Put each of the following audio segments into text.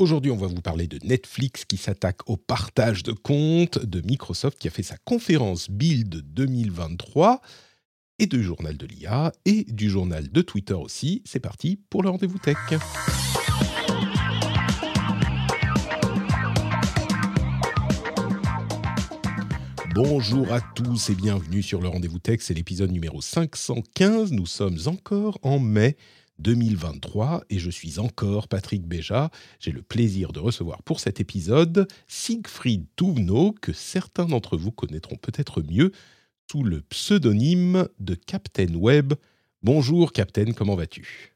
Aujourd'hui, on va vous parler de Netflix qui s'attaque au partage de comptes, de Microsoft qui a fait sa conférence Build 2023 et du journal de l'IA et du journal de Twitter aussi. C'est parti pour le rendez-vous tech. Bonjour à tous et bienvenue sur le Rendez-vous Tech, c'est l'épisode numéro 515. Nous sommes encore en mai 2023 et je suis encore Patrick Béja. J'ai le plaisir de recevoir pour cet épisode Siegfried Touvenot, que certains d'entre vous connaîtront peut-être mieux sous le pseudonyme de Captain Web. Bonjour Captain, comment vas-tu?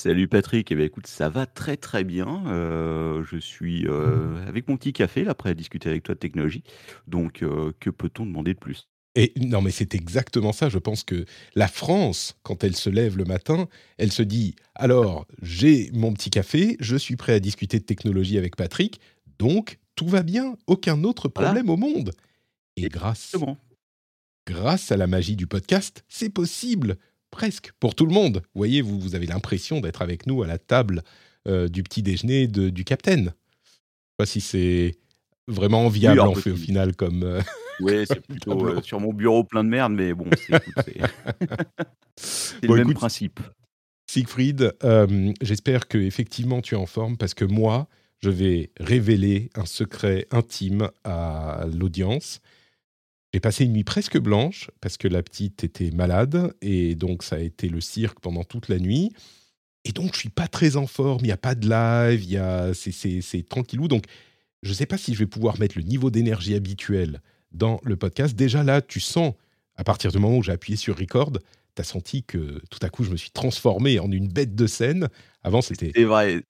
Salut Patrick, eh bien, écoute, ça va très très bien. Euh, je suis euh, avec mon petit café là, prêt à discuter avec toi de technologie. Donc, euh, que peut-on demander de plus? Et non, mais c'est exactement ça. Je pense que la France, quand elle se lève le matin, elle se dit alors j'ai mon petit café, je suis prêt à discuter de technologie avec Patrick, donc tout va bien, aucun autre Voilà. problème au monde. Et grâce, grâce à la magie du podcast, c'est possible, presque, pour tout le monde. Vous voyez, vous, vous avez l'impression d'être avec nous à la table euh, du petit déjeuner de- du capitaine. Je sais pas si c'est vraiment enviable en fait, au final comme... euh, Ouais, c'est plutôt tableau. euh, sur mon bureau plein de merde, mais bon, c'est Bon, le même principe. Siegfried, euh, j'espère que effectivement tu es en forme parce que moi, je vais révéler un secret intime à l'audience. J'ai passé une nuit presque blanche parce que la petite était malade et donc ça a été le cirque pendant toute la nuit. Et donc je suis pas très en forme, il n'y a pas de live, c'est tranquillou. Donc je ne sais pas si je vais pouvoir mettre le niveau d'énergie habituel dans le podcast. Déjà là, tu sens, à partir du moment où j'ai appuyé sur record, tu as senti que tout à coup je me suis transformé en une bête de scène. Avant c'était... C'est vrai.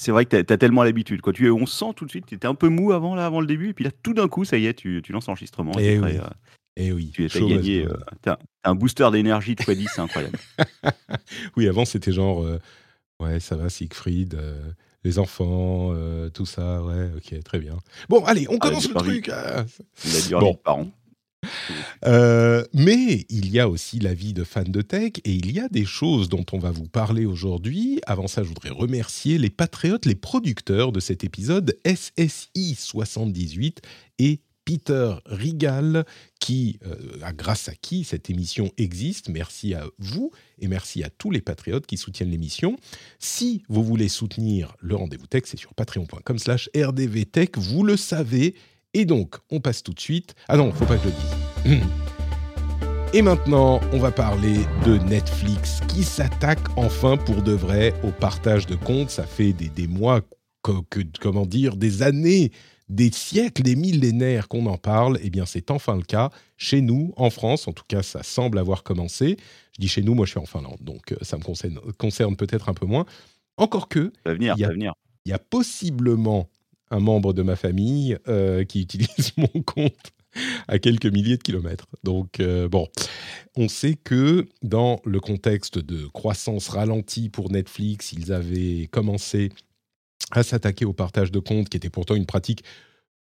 C'est vrai que t'as as tellement l'habitude. Quoi. Tu, on sent tout de suite, tu étais un peu mou avant, là, avant le début, et puis là, tout d'un coup, ça y est, tu, tu lances l'enregistrement. Eh t'es oui. prêt, euh, Eh oui, tu as gagné. as euh, t'as un booster d'énergie de x10, c'est incroyable. Oui, avant c'était genre, euh, ouais, ça va, Siegfried, euh, les enfants, euh, tout ça, ouais, ok, très bien. Bon, allez, on Ah, commence le truc. ah. Il a dit Bon. Euh, mais il y a aussi la vie de fan de tech et il y a des choses dont on va vous parler aujourd'hui. Avant ça, je voudrais remercier les patriotes, les producteurs de cet épisode, SSI 78 et Peter Rigal, qui, euh, grâce à qui cette émission existe. Merci à vous et merci à tous les patriotes qui soutiennent l'émission. Si vous voulez soutenir le rendez-vous tech, c'est sur patreon.com slash rdvtech, vous le savez. Et donc, on passe tout de suite. Ah non, faut pas que je le dise. Et maintenant, on va parler de Netflix qui s'attaque enfin pour de vrai au partage de comptes. Ça fait des, mois, que- comment dire, des années, des siècles, des millénaires qu'on en parle. Eh bien, c'est enfin le cas chez nous, en France. En tout cas, ça semble avoir commencé. Je dis chez nous, moi je suis en Finlande, donc euh, ça me concerne, concerne peut-être un peu moins. Encore que, Ça va venir, Il y a- ça va venir. il y a possiblement un membre de ma famille euh, qui utilise mon compte à quelques milliers de kilomètres. Donc, euh, bon, on sait que dans le contexte de croissance ralentie pour Netflix, ils avaient commencé à s'attaquer au partage de comptes, qui était pourtant une pratique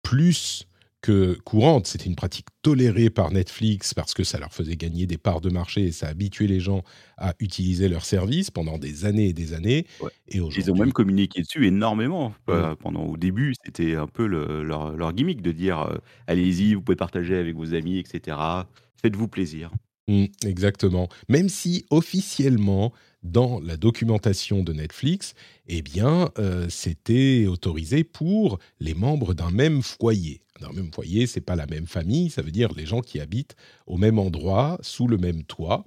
plus que courante. C'était une pratique tolérée par Netflix parce que ça leur faisait gagner des parts de marché et ça habituait les gens à utiliser leurs services pendant des années et des années. Ouais. Et Ils ont même communiqué dessus énormément. euh, pendant, au début, c'était un peu le- leur, leur gimmick de dire euh, allez-y, vous pouvez partager avec vos amis, etc. Faites-vous plaisir. Mm, exactement. Même si officiellement, dans la documentation de Netflix, eh bien, euh, c'était autorisé pour les membres d'un même foyer. D'un même foyer, c'est pas la même famille, ça veut dire les gens qui habitent au même endroit, sous le même toit.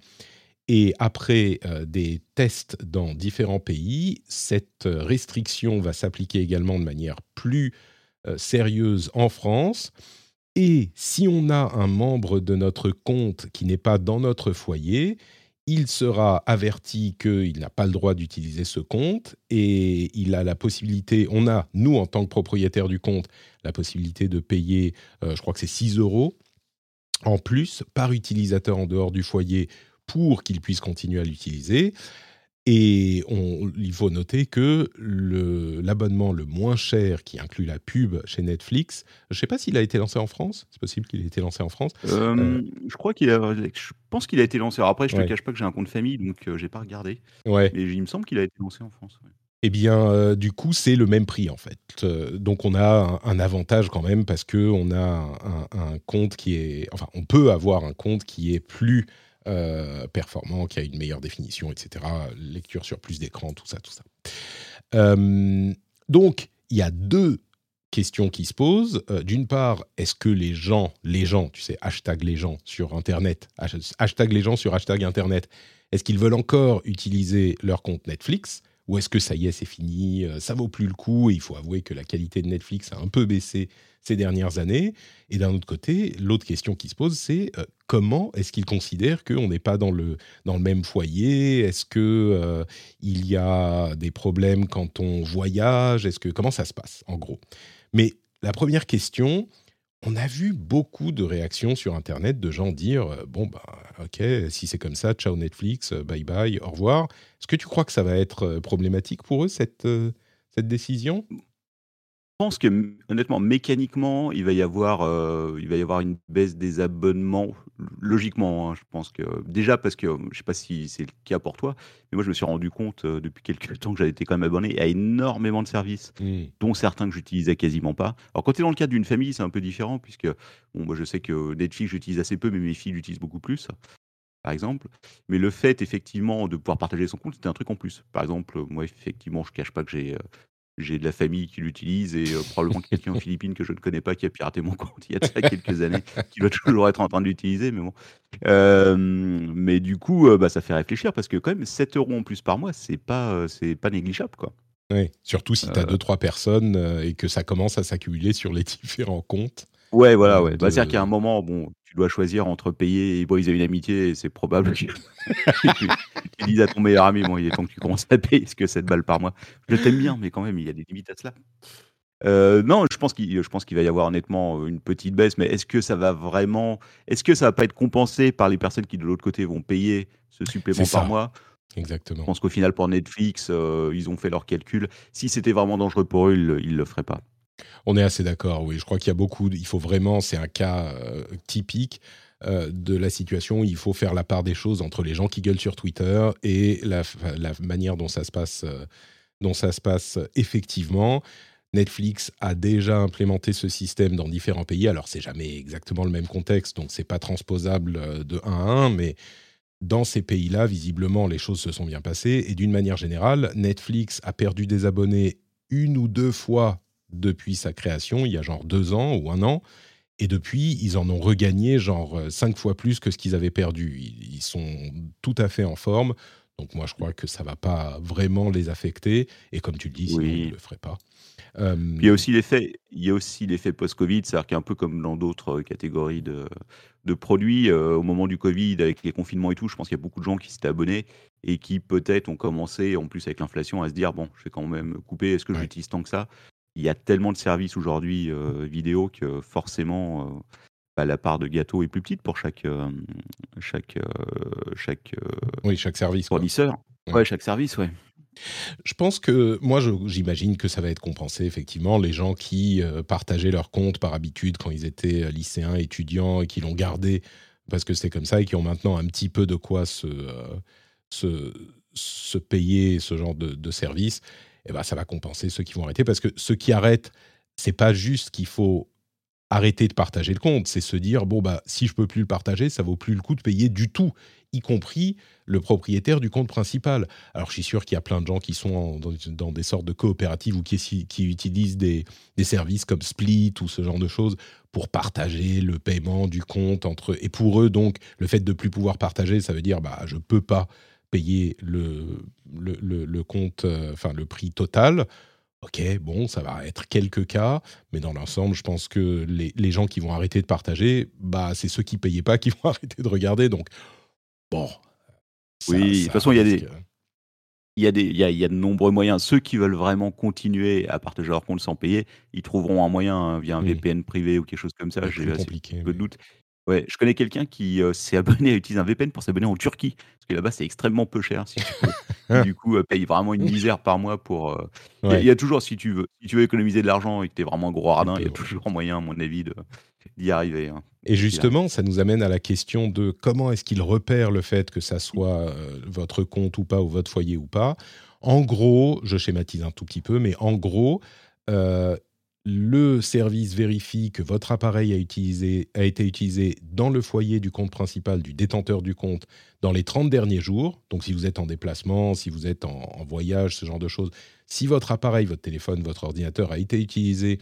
Et après euh, des tests dans différents pays, cette restriction va s'appliquer également de manière plus euh, sérieuse en France. Et si on a un membre de notre compte qui n'est pas dans notre foyer, il sera averti qu'il n'a pas le droit d'utiliser ce compte et il a la possibilité, on a, nous en tant que propriétaire du compte, la possibilité de payer, euh, je crois que c'est 6 euros en plus par utilisateur en dehors du foyer pour qu'il puisse continuer à l'utiliser. Et il faut noter que l'abonnement le, moins cher, qui inclut la pub chez Netflix, je ne sais pas s'il a été lancé en France. C'est possible qu'il ait été lancé en France. Euh, euh, je crois qu'il a. Je pense qu'il a été lancé. après, je ne te cache pas que j'ai un compte famille, donc je euh, j'ai pas regardé. Ouais. Mais il me semble qu'il a été lancé en France. Eh bien, du coup, c'est le même prix en fait. donc, on a un, avantage quand même parce que on a un, un, compte qui est, enfin, on peut avoir un compte qui est plus euh, performant, qui a une meilleure définition, etc. Lecture sur plus d'écran, tout ça, tout ça. Euh, donc, il y a deux questions qui se posent. Euh, d'une part, est-ce que les gens, les gens, tu sais, hashtag les gens sur Internet, hashtag les gens sur hashtag Internet, est-ce qu'ils veulent encore utiliser leur compte Netflix? Ou est-ce que ça y est, c'est fini, ça vaut plus le coup et il faut avouer que la qualité de Netflix a un peu baissé ces dernières années. Et d'un autre côté, l'autre question qui se pose, c'est euh, comment est-ce qu'ils considèrent qu'on n'est pas dans le, dans le même foyer? Est-ce qu'il euh, il y a des problèmes quand on voyage? Est-ce que Comment ça se passe, en gros? Mais la première question, on a vu beaucoup de réactions sur Internet de gens dire euh, bon bah ok si c'est comme ça ciao Netflix bye bye au revoir. Est-ce que tu crois que ça va être problématique pour eux cette cette décision? Pense que honnêtement, mécaniquement, il va y avoir, euh, il va y avoir une baisse des abonnements, logiquement. Hein. je pense que déjà parce que je sais pas si c'est le cas pour toi, mais moi je me suis rendu compte euh, depuis quelques temps que j'avais été quand même abonné à énormément de services, mmh. dont certains que j'utilisais quasiment pas. Alors quand tu es dans le cadre d'une famille, c'est un peu différent puisque bon, moi je sais que Netflix j'utilise assez peu, mais mes filles l'utilisent beaucoup plus par exemple. Mais le fait, effectivement, de pouvoir partager son compte, c'était un truc en plus. Par exemple, moi, effectivement, je cache pas que j'ai euh, j'ai de la famille qui l'utilise et euh, probablement quelqu'un aux Philippines que je ne connais pas qui a piraté mon compte il y a ça quelques années, qui doit toujours être en train de l'utiliser, mais bon. mais du coup, euh, bah, ça fait réfléchir parce que quand même 7 euros en plus par mois, c'est pas, euh, c'est pas négligeable, quoi. Oui, surtout si tu as deux trois personnes et que ça commence à s'accumuler sur les différents comptes. Ouais, voilà, ouais. Bah, c'est-à-dire qu'à un moment, bon, tu dois choisir entre payer et briser une amitié, et c'est probable que tu, tu dises à ton meilleur ami, bon, il est temps que tu commences à payer ce que 7 balles par mois. Je t'aime bien, mais quand même, il y a des limites à cela. Euh, non, je pense qu'il, va y avoir honnêtement une petite baisse, mais est-ce que ça va vraiment, est-ce que ça va pas être compensé par les personnes qui de l'autre côté vont payer ce supplément par mois? Exactement. Je pense qu'au final, pour Netflix, euh, ils ont fait leurs calculs. Si c'était vraiment dangereux pour eux, ils, ne le feraient pas. On est assez d'accord, oui. Je crois qu'il y a beaucoup. Il faut vraiment, c'est un cas euh, typique euh, de la situation. Il faut faire la part des choses entre les gens qui gueulent sur Twitter et la, manière dont ça se passe, euh, dont ça se passe effectivement. Netflix a déjà implémenté ce système dans différents pays. Alors, c'est jamais exactement le même contexte, donc c'est pas transposable de 1 à 1, mais dans ces pays-là, visiblement, les choses se sont bien passées. Et d'une manière générale, Netflix a perdu des abonnés une ou deux fois depuis sa création, il y a genre deux ans ou un an. Et depuis, ils en ont regagné genre euh, cinq fois plus que ce qu'ils avaient perdu. Ils sont tout à fait en forme. Donc moi, je crois que ça va pas vraiment les affecter. Et comme tu le dis, sinon, ils ne le feraient pas. il y a aussi l'effet, il y a aussi l'effet post-Covid, c'est-à-dire qu'un peu comme dans d'autres catégories de, de produits, euh, au moment du Covid, avec les confinements et tout, je pense qu'il y a beaucoup de gens qui s'étaient abonnés et qui peut-être ont commencé, en plus avec l'inflation, à se dire bon, je vais quand même couper. Est-ce que j'utilise tant que ça? Il y a tellement de services aujourd'hui euh, vidéo que forcément euh, bah, la part de gâteau est plus petite pour chaque euh, chaque chaque oui chaque service fournisseur. Ouais. chaque service, ouais. Je pense que moi, j'imagine que ça va être compensé effectivement. Les gens qui partageaient leur compte par habitude quand ils étaient lycéens, étudiants et qui l'ont gardé parce que c'était comme ça et qui ont maintenant un petit peu de quoi se, se, se payer ce genre de, de service eh ben, ça va compenser ceux qui vont arrêter. Parce que ceux qui arrêtent, c'est pas juste qu'il faut arrêter de partager le compte, c'est se dire bon bah si je peux plus le partager, ça vaut plus le coup de payer du tout, y compris le propriétaire du compte principal. Alors je suis sûr qu'il y a plein de gens qui sont dans, des sortes de coopératives ou qui, utilisent des, des, services comme Split ou ce genre de choses pour partager le paiement du compte entre et pour eux donc le fait de plus pouvoir partager, ça veut dire bah je peux pas payer le, le, le, compte, euh, enfin le prix total. Ok, bon, ça va être quelques cas, mais dans l'ensemble, je pense que les, les, gens qui vont arrêter de partager, bah, c'est ceux qui payaient pas qui vont arrêter de regarder. Donc, bon, oui, de toute façon, il y a des il y, a des, il, y a, il y a de nombreux moyens. Ceux qui veulent vraiment continuer à partager leur compte sans payer, ils trouveront un moyen hein, via un VPN privé ou quelque chose comme ça. J'ai peu de doute. Ouais, je connais quelqu'un qui euh, s'est abonné à utiliser un VPN pour s'abonner en Turquie, parce que là-bas c'est extrêmement peu cher, si tu veux. du coup, euh, paye vraiment une misère par mois pour. Euh, il y, a toujours, si tu veux, si tu veux économiser de l'argent et que tu es vraiment gros radin, il y a toujours moyen, à mon avis, d'y arriver. Hein. Et justement, ça nous amène à la question de comment est-ce qu'il repère le fait que ça soit votre compte ou pas, ou votre foyer ou pas. En gros, je schématise un tout petit peu, mais en gros, le service vérifie que votre appareil a, été utilisé dans le foyer du compte principal du détenteur du compte dans les 30 derniers jours. Donc si vous êtes en déplacement, si vous êtes en, voyage, ce genre de choses, si votre appareil, votre téléphone, votre ordinateur a été utilisé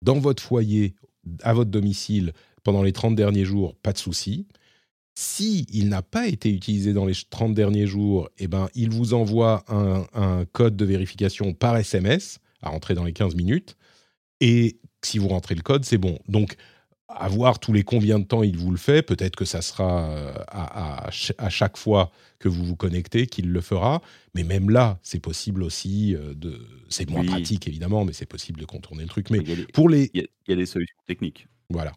dans votre foyer, à votre domicile, pendant les 30 derniers jours, pas de souci. Si il n'a pas été utilisé dans les 30 derniers jours, eh ben, il vous envoie un, un code de vérification par SMS à rentrer dans les 15 minutes. Et si vous rentrez le code, c'est bon. Donc, à voir tous les combien de temps il vous le fait, peut-être que ça sera euh, à, chaque fois que vous vous connectez qu'il le fera. Mais même là, c'est possible aussi euh, de. C'est moins pratique évidemment, mais c'est possible de contourner le truc. Mais pour les, il y, a des solutions techniques. Voilà.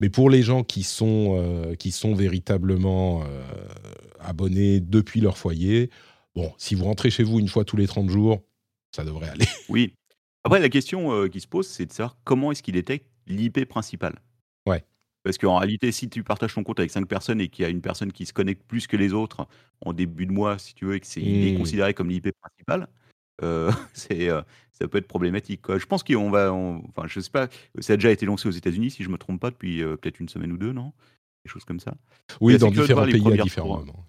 Mais pour les gens qui sont euh, qui sont véritablement abonnés depuis leur foyer, bon, si vous rentrez chez vous une fois tous les 30 jours, ça devrait aller. Oui, après, la question qui se pose, c'est de savoir comment est-ce qu'il détecte l'IP principale. Ouais. Parce qu'en réalité, si tu partages ton compte avec cinq personnes et qu'il y a une personne qui se connecte plus que les autres en début de mois, si tu veux, et que c'est est mmh. considéré comme l'IP principale, c'est ça peut être problématique. Je pense qu'on va, enfin, je sais pas, ça a déjà été lancé aux États-Unis, si je me trompe pas, depuis peut-être une semaine ou deux, non? Des choses comme ça. Oui, dans différents pays à différents moments.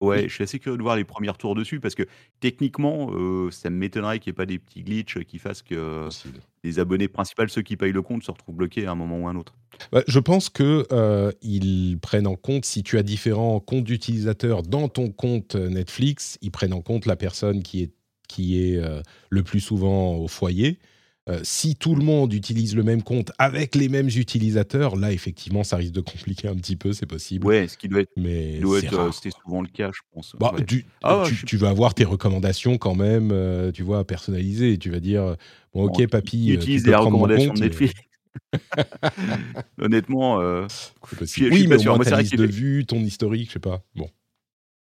Ouais, je suis assez curieux de voir les premiers tours dessus parce que techniquement, euh, ça m'étonnerait qu'il n'y ait pas des petits glitches qui fassent que les abonnés principaux, ceux qui payent le compte, se retrouvent bloqués à un moment ou à un autre. Bah, je pense que euh, ils prennent en compte si tu as différents comptes d'utilisateurs dans ton compte Netflix, ils prennent en compte la personne qui est qui est euh, le plus souvent au foyer. Euh, si tout le monde utilise le même compte avec les mêmes utilisateurs, là, effectivement, ça risque de compliquer un petit peu, c'est possible. Ouais, ce qui doit être, mais euh, c'est souvent le cas, je pense. Bah, tu, ah tu, vas avoir tes recommandations quand même, euh, tu vois, personnalisées. Tu vas dire, bon, ok, papy, utilise les recommandations de Netflix. Honnêtement, oui, mais au moins ta liste de vues, ton historique, je sais pas. Bon.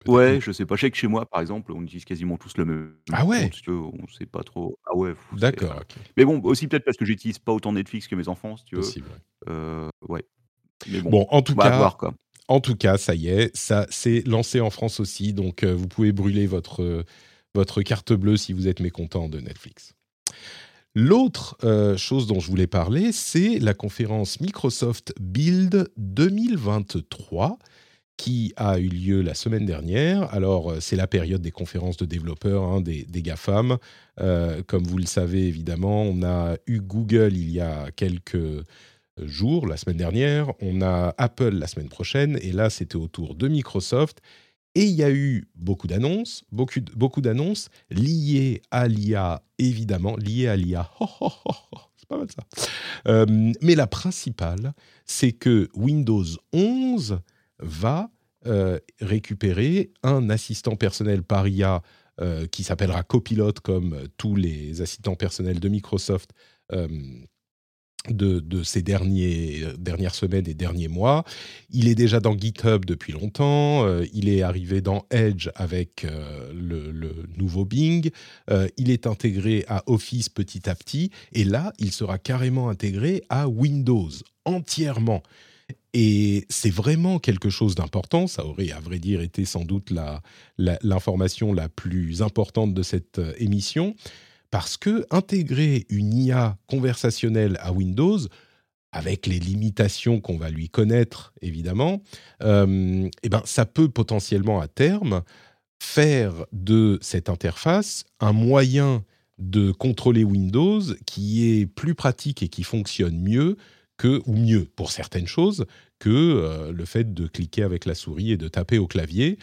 Ouais, je sais pas. Je sais que chez moi, par exemple, on utilise quasiment tous le même Ah ouais? on sait pas trop. Ah ouais, D'accord, mais bon, aussi peut-être parce que j'utilise pas autant Netflix que mes enfants, si tu veux. Possible, ouais. Mais bon, en tout cas, en tout cas, ça y est, ça s'est lancé en France aussi, donc vous pouvez brûler votre, votre carte bleue si vous êtes mécontent de Netflix. L'autre chose dont je voulais parler, c'est la conférence Microsoft Build 2023 qui a eu lieu la semaine dernière. Alors, euh, c'est la période des conférences de développeurs, hein, des, des GAFAM. Euh, comme vous le savez, évidemment, on a eu Google il y a quelques jours, la semaine dernière. On a Apple la semaine prochaine. Et là, c'était au tour de Microsoft. Et il y a eu beaucoup d'annonces, beaucoup, beaucoup d'annonces liées à l'IA, évidemment, liées à l'IA. c'est pas mal ça. Euh, mais la principale, c'est que Windows 11 va euh, récupérer un assistant personnel par IA euh, qui s'appellera Copilot comme tous les assistants personnels de Microsoft euh, de, ces derniers, dernières semaines et derniers mois. Il est déjà dans GitHub depuis longtemps, il est arrivé dans Edge avec le, nouveau Bing, il est intégré à Office petit à petit, et là, il sera carrément intégré à Windows entièrement. Et c'est vraiment quelque chose d'important. Ça aurait, à vrai dire, été sans doute l'information la, plus importante de cette euh, émission, parce que intégrer une IA conversationnelle à Windows, avec les limitations qu'on va lui connaître, évidemment, euh, eh ben, ça peut potentiellement à terme faire de cette interface un moyen de contrôler Windows qui est plus pratique et qui fonctionne mieux que, ou mieux pour certaines choses, que euh, le fait de cliquer avec la souris et de taper au clavier.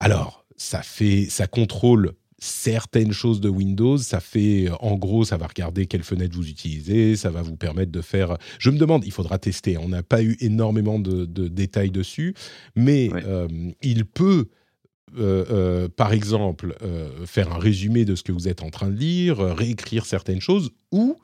Alors, ça fait, ça contrôle certaines choses de Windows. Ça fait, en gros, ça va regarder quelle fenêtre vous utilisez, ça va vous permettre de faire. Je me demande, il faudra tester. On n'a pas eu énormément de, détails dessus, mais euh, il peut par exemple, faire un résumé de ce que vous êtes en train de lire, réécrire certaines choses, ou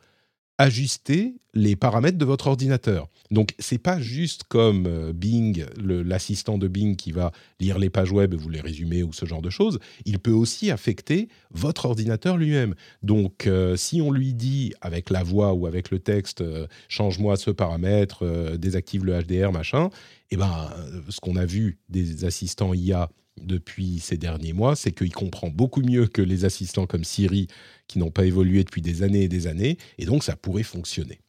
ajuster les paramètres de votre ordinateur. Donc, c'est pas juste comme euh, Bing, l'assistant de Bing qui va lire les pages web et vous les résumer ou ce genre de choses. Il peut aussi affecter votre ordinateur lui-même. Donc, euh, si on lui dit avec la voix ou avec le texte, euh, change-moi ce paramètre, désactive le HDR, machin, eh ben, ce qu'on a vu des assistants IA depuis ces derniers mois, c'est qu'il comprend beaucoup mieux que les assistants comme Siri qui n'ont pas évolué depuis des années et des années, et donc ça pourrait fonctionner.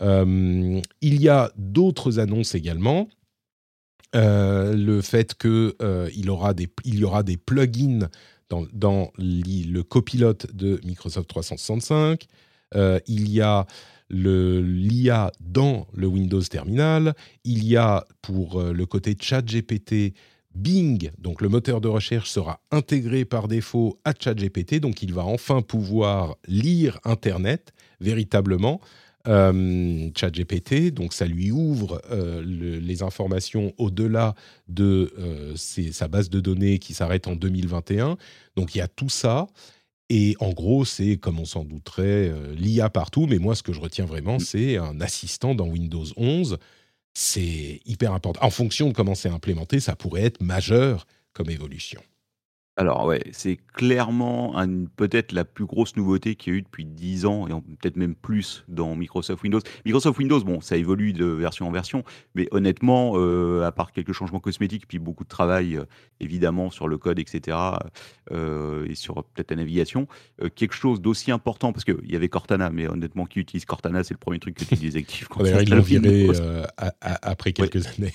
Euh, il y a d'autres annonces également. Euh, le fait qu'il euh, y aura des plugins dans, dans le copilote de Microsoft 365. il y a l'IA dans le Windows Terminal. Il y a pour le côté chat GPT Bing, donc le moteur de recherche, sera intégré par défaut à ChatGPT, donc il va enfin pouvoir lire Internet véritablement. Euh, ChatGPT, donc ça lui ouvre euh, les informations au-delà de euh, sa base de données qui s'arrête en 2021. Donc il y a tout ça. Et en gros, c'est, comme on s'en douterait, l'IA partout. Mais moi, ce que je retiens vraiment, c'est un assistant dans Windows 11 c'est hyper important. En fonction de comment c'est implémenté, ça pourrait être majeur comme évolution. Alors ouais, c'est clairement peut-être la plus grosse nouveauté qu'il y a eu depuis 10 ans et peut-être même plus dans Microsoft Windows. Microsoft Windows, bon, ça évolue de version en version, mais honnêtement, euh, à part quelques changements cosmétiques, puis beaucoup de travail euh, évidemment sur le code, etc., euh, et sur peut-être la navigation, quelque chose d'aussi important, parce qu'il y avait Cortana, mais honnêtement, qui utilise Cortana, c'est le premier truc que tu désactives. quand ils l'ont viré après quelques années.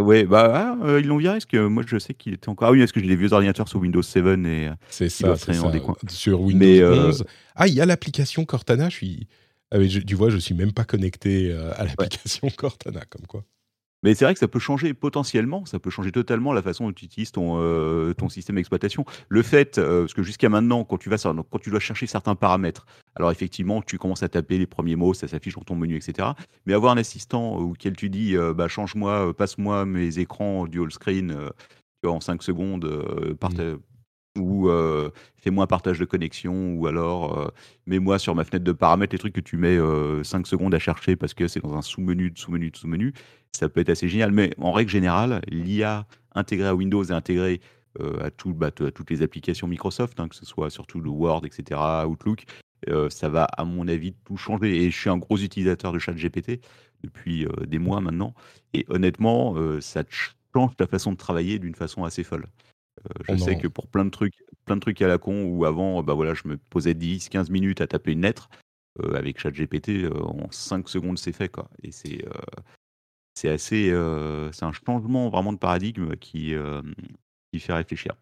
Ouais, bah, ah, euh, ils l'ont viré parce que moi je sais qu'il était encore. Ah oui, parce que j'ai des vieux ordinateurs sur Windows 7 et euh, C'est ça, c'est ça. Sur Windows 11. Euh, ah, il y a l'application Cortana. Je suis. Ah, tu vois, je suis même pas connecté à l'application Cortana, comme quoi. Mais c'est vrai que ça peut changer potentiellement, ça peut changer totalement la façon dont tu utilises ton, euh, ton système d'exploitation. Le fait, euh, parce que jusqu'à maintenant, quand tu vas quand tu dois chercher certains paramètres, alors effectivement, tu commences à taper les premiers mots, ça s'affiche dans ton menu, etc. Mais avoir un assistant auquel tu dis, euh, bah, change-moi, passe-moi mes écrans dual screen en 5 secondes, mmh ou fais-moi un partage de connexion, ou alors mets-moi sur ma fenêtre de paramètres les trucs que tu mets 5 secondes à chercher parce que c'est dans un sous-menu, de sous-menu, de sous-menu. Ça peut être assez génial. Mais en règle générale, l'IA intégrée à Windows et intégrée à, tout, bah, à, toutes les applications Microsoft, hein, que ce soit surtout le Word, etc., Outlook, ça va, à mon avis, tout changer. Et je suis un gros utilisateur de ChatGPT depuis des mois maintenant. Et honnêtement, ça change ta façon de travailler d'une façon assez folle. Euh, je sais que pour plein de trucs, plein de trucs à la con, où avant, bah voilà, je me posais 10-15 minutes à taper une lettre, euh, avec ChatGPT, euh, en 5 secondes, c'est fait, quoi. Et c'est c'est assez, c'est un changement vraiment de paradigme qui, qui fait réfléchir.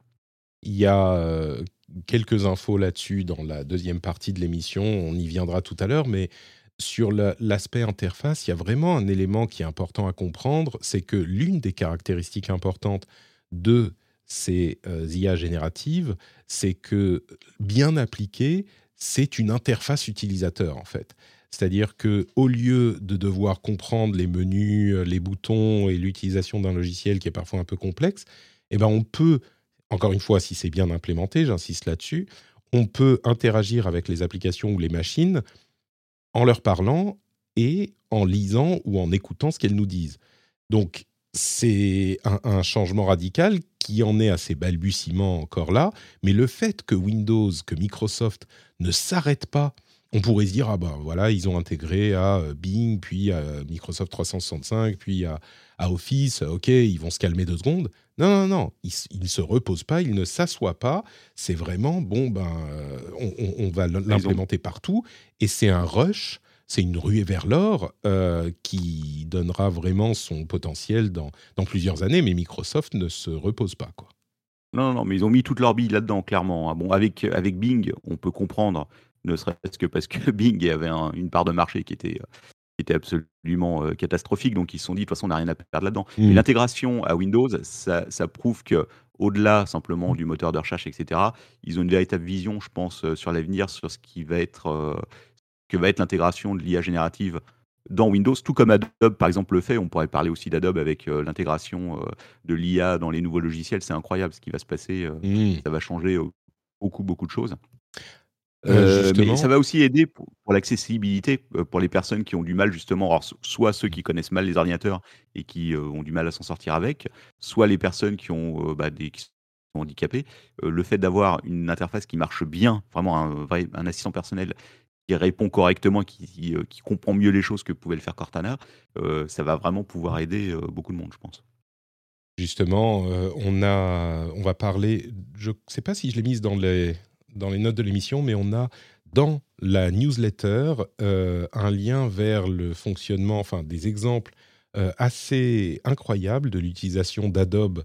Il y a quelques infos là-dessus dans la deuxième partie de l'émission, on y viendra tout à l'heure, mais sur l'aspect interface, il y a vraiment un élément qui est important à comprendre, c'est que l'une des caractéristiques importantes de ces IA génératives, c'est que bien appliqué, c'est une interface utilisateur en fait. C'est-à-dire que au lieu de devoir comprendre les menus, euh, les boutons et l'utilisation d'un logiciel qui est parfois un peu complexe, eh ben on peut, encore une fois, si c'est bien implémenté, j'insiste là-dessus, on peut interagir avec les applications ou les machines en leur parlant et en lisant ou en écoutant ce qu'elles nous disent. Donc c'est un, changement radical qui en est à ses balbutiements encore là, mais le fait que Windows, que Microsoft ne s'arrête pas, on pourrait se dire, ah ben voilà, ils ont intégré à euh, Bing, puis à Microsoft 365, puis à, Office, ok, ils vont se calmer deux secondes. Non, non, non, ils, ne se reposent pas, ils ne s'assoient pas, c'est vraiment, bon, ben, euh, on va l'implémenter partout, et c'est un rush c'est une ruée vers l'or euh, qui donnera vraiment son potentiel dans, dans plusieurs années, mais Microsoft ne se repose pas. Quoi. Non, non, mais ils ont mis toute leur bille là-dedans, clairement. Hein. Bon, avec, avec Bing, on peut comprendre, ne serait-ce que parce que Bing avait une part de marché qui était, qui était absolument euh, catastrophique, donc ils se sont dit, de toute façon, on n'a rien à perdre là-dedans. Mais mmh. l'intégration à Windows, ça, ça prouve que au-delà simplement du moteur de recherche, etc., ils ont une véritable vision, je pense, euh, sur l'avenir, sur ce qui va être que va être l'intégration de l'IA générative dans Windows, tout comme Adobe, par exemple, le fait. On pourrait parler aussi d'Adobe avec l'intégration de l'IA dans les nouveaux logiciels. C'est incroyable ce qui va se passer. Mmh. Ça va changer beaucoup, beaucoup de choses. mais ça va aussi aider pour, l'accessibilité pour les personnes qui ont du mal justement, soit ceux qui connaissent mal les ordinateurs et qui ont du mal à s'en sortir avec, soit les personnes qui ont bah, des qui sont handicapées. le fait d'avoir une interface qui marche bien, vraiment un, un assistant personnel qui répond correctement, qui, qui, comprend mieux les choses que pouvait le faire Cortana, ça va vraiment pouvoir aider beaucoup de monde, je pense. Justement, on, a, on va parler, je ne sais pas si je l'ai mise dans les, dans les notes de l'émission, mais on a dans la newsletter un lien vers le fonctionnement, enfin des exemples assez incroyables de l'utilisation d'Adobe.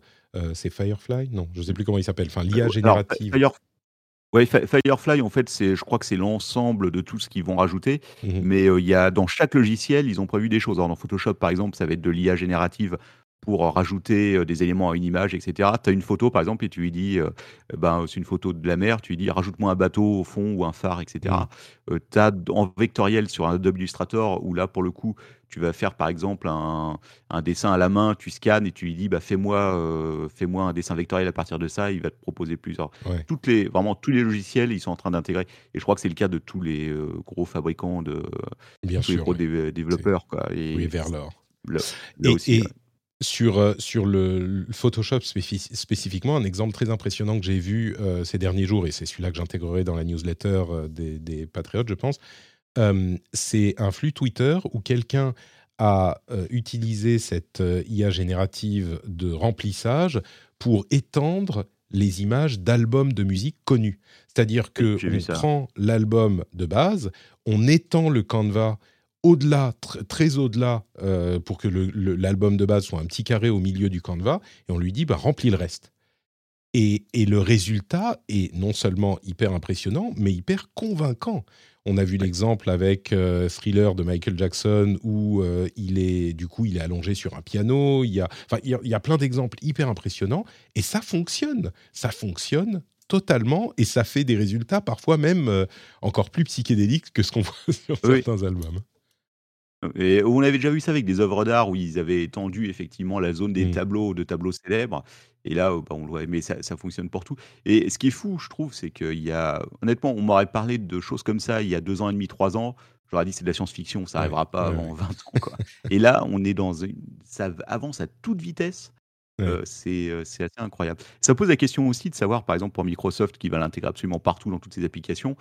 c'est Firefly? Non, je ne sais plus comment il s'appelle. Enfin, l'IA générative. Oui, Firefly, en fait, c'est, je crois que c'est l'ensemble de tout ce qu'ils vont rajouter. Mmh mais il y a dans chaque logiciel, ils ont prévu des choses. Alors, dans Photoshop, par exemple, ça va être de l'IA générative pour rajouter des éléments à une image, etc. Tu as une photo, par exemple, et tu lui dis, ben, c'est une photo de la mer, tu lui dis, rajoute-moi un bateau au fond ou un phare, etc. tu as en vectoriel sur un Adobe Illustrator, où là, pour le coup, tu vas faire, par exemple, un, dessin à la main, tu scannes et tu lui dis, bah, fais-moi fais-moi un dessin vectoriel à partir de ça, il va te proposer plusieurs. Toutes les, vraiment, tous les logiciels, ils sont en train d'intégrer. Et je crois que c'est le cas de tous les gros fabricants, de Bien tous les gros développeurs. Quoi. Et, oui, vers l'or. et, sur, euh, sur le, Photoshop spécifiquement, un exemple très impressionnant que j'ai vu euh, ces derniers jours, et c'est celui-là que j'intégrerai dans la newsletter euh, des, Patriotes, je pense, c'est un flux Twitter où quelqu'un a utilisé cette IA générative de remplissage pour étendre les images d'albums de musique connus. C'est-à-dire que on prend l'album de base, on étend le canevas au-delà, très au-delà, euh, pour que l'album de base soit un petit carré au milieu du canevas, et on lui dit, bah, remplis le reste. Et, le résultat est non seulement hyper impressionnant, mais hyper convaincant. On a vu l'exemple avec euh, Thriller de Michael Jackson où euh, il est du coup il est allongé sur un piano. Il y a, enfin, il y a, plein d'exemples hyper impressionnants et ça fonctionne. Ça fonctionne totalement et ça fait des résultats parfois même encore plus psychédéliques que ce qu'on voit sur certains albums. Et on avait déjà vu ça avec des œuvres d'art où ils avaient étendu effectivement la zone des tableaux, de tableaux célèbres. Et là, bah, on le voit, mais ça, ça fonctionne pour tout. Et ce qui est fou, je trouve, c'est qu'il y a, honnêtement, on m'aurait parlé de choses comme ça il y a deux ans et demi, trois ans. J'aurais dit c'est de la science-fiction, ça n'arrivera pas avant 20 ans. et là, on est dans une, ça avance à toute vitesse. Euh, c'est assez incroyable. Ça pose la question aussi de savoir, par exemple, pour Microsoft, qui va l'intégrer absolument partout dans toutes ses applications,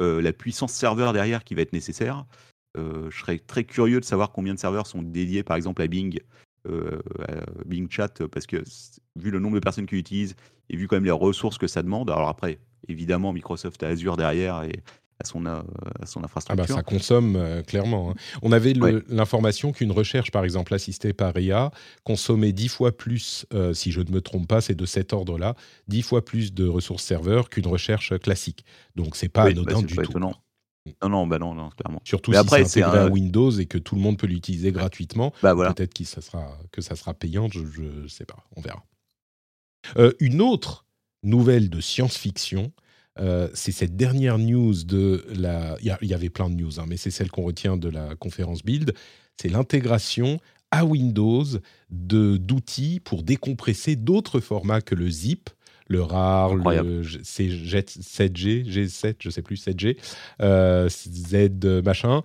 euh, la puissance serveur derrière qui va être nécessaire. Euh, je serais très curieux de savoir combien de serveurs sont dédiés, par exemple, à Bing, euh, Bing Chat, parce que vu le nombre de personnes qui l'utilisent et vu quand même les ressources que ça demande, alors après, évidemment, Microsoft a Azure derrière et à son, à son infrastructure. Ah bah ça consomme euh, clairement. Hein. On avait l'information qu'une recherche, par exemple, assistée par IA, consommait dix fois plus, si je ne me trompe pas, c'est de cet ordre-là, dix fois plus de ressources serveurs qu'une recherche classique. Donc c'est pas anodin bah, du tout. Étonnant. Non, non, bah non, non, clairement. Surtout si après, c'est intégré à Windows et que tout le monde peut l'utiliser gratuitement. Bah Peut-être que ça, sera, que ça sera payant, je ne sais pas, on verra. Euh, une autre nouvelle de science-fiction, euh, c'est cette dernière news de la... Il y, avait plein de news, hein, mais c'est celle qu'on retient de la conférence Build. C'est l'intégration à Windows d'outils pour décompresser d'autres formats que le zip le RAR, le C7G, G7, je sais plus, 7G, euh, Z machin.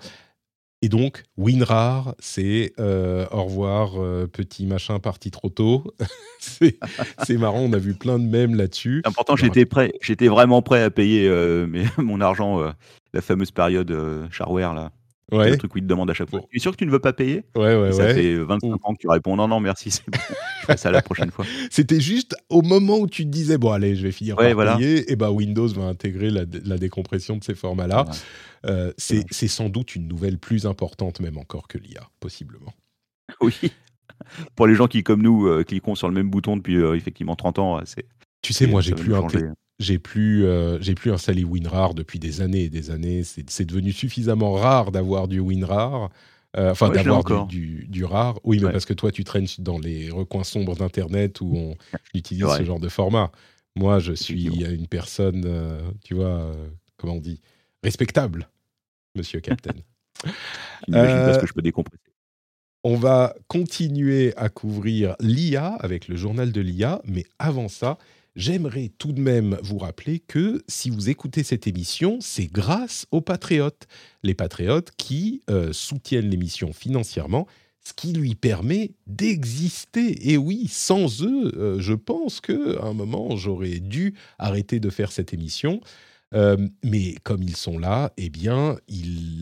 Et donc, WinRAR, c'est euh, au revoir, euh, petit machin parti trop tôt. c'est marrant, on a vu plein de mèmes là-dessus. Pourtant, j'étais prêt, j'étais vraiment prêt à payer mon argent, la fameuse période shareware là. Ouais. Le truc où il te demande à chaque fois. Tu es sûr que tu ne veux pas payer? Ouais, ouais, ça fait 25 ans que tu réponds non, non, merci, c'est bon. je fais ça la prochaine fois. C'était juste au moment où tu te disais, bon, allez, je vais finir par payer, et bah Windows va intégrer la, décompression de ces formats-là. Euh, c'est sans doute une nouvelle plus importante, même encore que l'IA, possiblement. Oui. Pour les gens qui, comme nous, euh, cliquons sur le même bouton depuis euh, effectivement 30 ans, c'est. Tu sais, moi, j'ai plus un j'ai plus, euh, j'ai plus installé WinRAR depuis des années et des années. C'est devenu suffisamment rare d'avoir du WinRAR. Euh, enfin, d'avoir du, du, rare. Oui, mais parce que toi, tu traînes dans les recoins sombres d'Internet où on utilise ce genre de format. Moi, je suis une personne, euh, tu vois, comment on dit, respectable, monsieur Captain. Je n'imagine pas ce que je peux décompresser. On va continuer à couvrir l'IA avec le journal de l'IA, mais avant ça, j'aimerais tout de même vous rappeler que si vous écoutez cette émission, c'est grâce aux patriotes. Les patriotes qui euh, soutiennent l'émission financièrement, ce qui lui permet d'exister. Et oui, sans eux, euh, je pense qu'à un moment, j'aurais dû arrêter de faire cette émission. Euh, mais comme ils sont là, eh bien,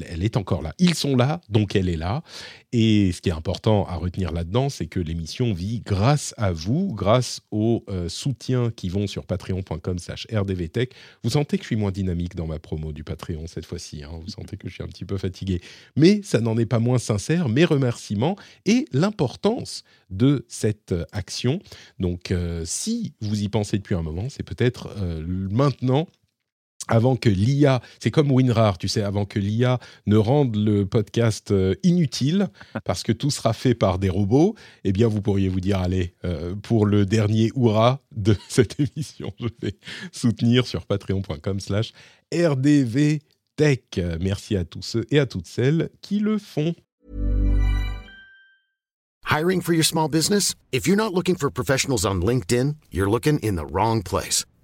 elle est encore là. Ils sont là, donc elle est là. Et ce qui est important à retenir là-dedans, c'est que l'émission vit grâce à vous, grâce aux euh, soutiens qui vont sur patreon.com/slash rdvtech. Vous sentez que je suis moins dynamique dans ma promo du Patreon cette fois-ci. Hein. vous sentez que je suis un petit peu fatigué. Mais ça n'en est pas moins sincère. Mes remerciements et l'importance de cette action. Donc, euh, si vous y pensez depuis un moment, c'est peut-être maintenant avant que l'IA, c'est comme WinRAR, tu sais, avant que l'IA ne rende le podcast euh, inutile, parce que tout sera fait par des robots, eh bien, vous pourriez vous dire, allez, euh, pour le dernier hurrah de cette émission, je vais soutenir sur patreon.com slash rdvtech. Merci à tous ceux et à toutes celles qui le font. Hiring for your small business? If you're not looking for professionals on LinkedIn, you're looking in the wrong place.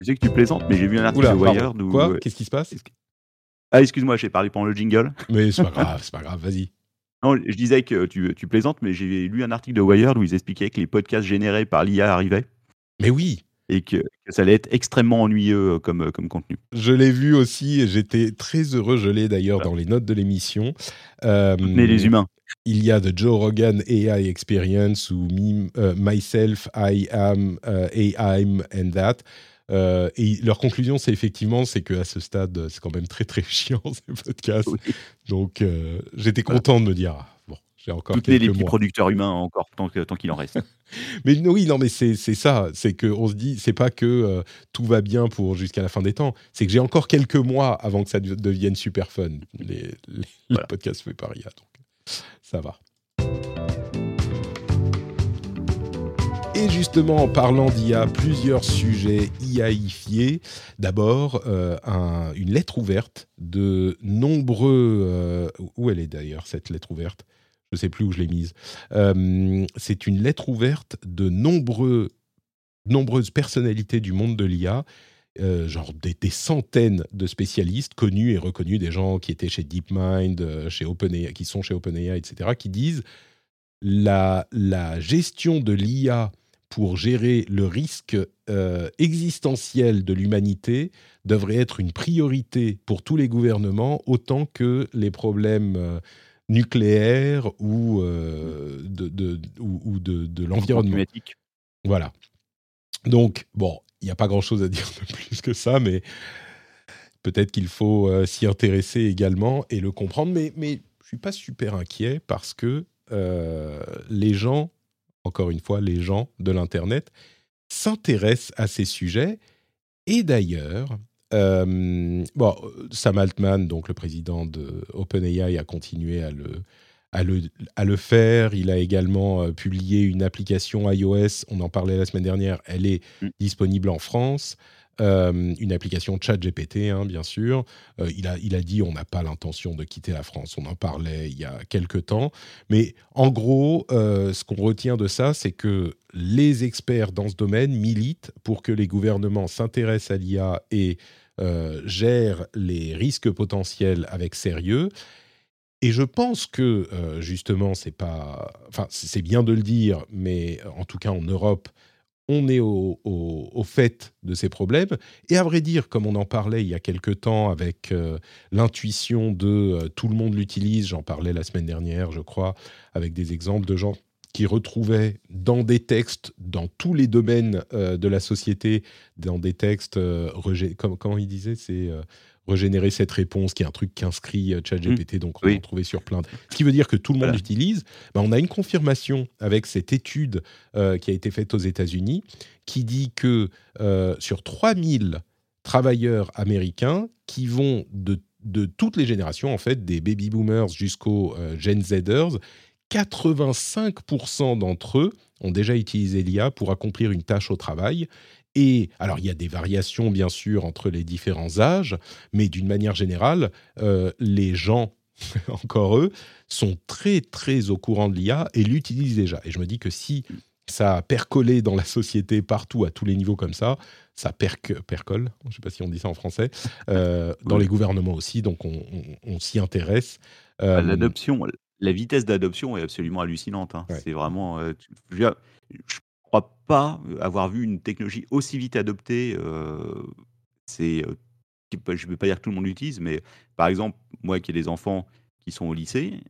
Je sais que tu plaisantes, mais j'ai vu un article de Wired où... Quoi Qu'est-ce qui se passe Ah, excuse-moi, j'ai parlé pendant le jingle. Mais c'est pas grave, c'est pas grave, vas-y. Non, je disais que tu, tu plaisantes, mais j'ai lu un article de Wired où ils expliquaient que les podcasts générés par l'IA arrivaient. Mais oui et que, ça allait être extrêmement ennuyeux euh, comme, comme contenu. Je l'ai vu aussi et j'étais très heureux. Je l'ai d'ailleurs dans les notes de l'émission. Euh, les humains. Il y a de Joe Rogan AI Experience ou me, euh, Myself, I Am, AI and That. Euh, et leur conclusion, c'est effectivement, c'est qu'à ce stade, c'est quand même très très chiant ces podcasts. Donc, euh, j'étais content de me dire, ah, bon, j'ai encore quelques les petits producteurs humains encore tant qu'il tant qu'il en reste. mais oui, non, mais c'est ça. C'est qu'on se dit, c'est pas que euh, tout va bien pour jusqu'à la fin des temps. C'est que j'ai encore quelques mois avant que ça devienne super fun. Les, les, podcasts faits par IA. Donc, ça va. Et justement, en parlant d'IA, plusieurs sujets IAifiés. D'abord, euh, une lettre ouverte de nombreux... Euh, où elle est d'ailleurs, cette lettre ouverte? Je ne sais plus où je l'ai mise. Euh, c'est une lettre ouverte de nombreux, nombreuses personnalités du monde de l'IA. genre des, centaines de spécialistes connus et reconnus, des gens qui étaient chez DeepMind, chez OpenAI, qui sont chez OpenAI, etc., qui disent la, la gestion de l'IA pour gérer le risque euh, existentiel de l'humanité devrait être une priorité pour tous les gouvernements autant que les problèmes euh, nucléaires ou, euh, de, de, ou, de, de l'environnement. Voilà. Donc, bon, il n'y a pas grand-chose à dire de plus que ça, mais peut-être qu'il faut s'y intéresser également et le comprendre. Mais, mais je ne suis pas super inquiet parce que les gens encore une fois, les gens de l'Internet s'intéressent à ces sujets. Et d'ailleurs, euh, bon, Sam Altman, donc le président de OpenAI, a continué à le, à le, à le faire. Il a également euh, publié une application iOS, on en parlait la semaine dernière, elle est mm. disponible en France. Euh, une application chat GPT, hein, bien sûr. Euh, il, a, dit on n'a pas l'intention de quitter la France. On en parlait il y a quelques temps. Mais en gros, euh, ce qu'on retient de ça, c'est que les experts dans ce domaine militent pour que les gouvernements s'intéressent à l'IA et gèrent les risques potentiels avec sérieux. Et je pense que justement, c'est pas, enfin, c'est bien de le dire, mais en tout cas en Europe, on est au, fait de ces problèmes. Et à vrai dire, comme on en parlait il y a quelque temps avec euh, l'intuition de euh, tout le monde l'utilise, j'en parlais la semaine dernière, je crois, avec des exemples de gens qui retrouvaient dans des textes, dans tous les domaines euh, de la société, dans des textes, comment, il disait, c'est régénérer cette réponse, qui est un truc qu'inscrit euh, ChatGPT, donc on Oui. en trouver sur plein. de- Ce qui veut dire que tout le monde Voilà. l'utilise. Ben, on a une confirmation avec cette étude euh, qui a été faite aux États-Unis, qui dit que euh, sur 3000 travailleurs américains qui vont de, de toutes les générations, en fait, des baby boomers jusqu'aux euh, Gen Zers, 85% d'entre eux ont déjà utilisé l'IA pour accomplir une tâche au travail. Et alors, il y a des variations, bien sûr, entre les différents âges, mais d'une manière générale, euh, les gens, encore eux, sont très, très au courant de l'IA et l'utilisent déjà. Et je me dis que si ça a percolé dans la société partout, à tous les niveaux comme ça, ça perque- percole, je ne sais pas si on dit ça en français, euh, dans les gouvernements aussi, donc on, on- on s'y intéresse. Euh, Bah, L'adoption, la vitesse d'adoption est absolument hallucinante. hein. Ouais. C'est vraiment. euh, je crois pas avoir vu une technologie aussi vite adoptée. c'est, je ne vais pas dire que tout le monde l'utilise, mais par exemple, moi qui ai des enfants qui sont au lycée,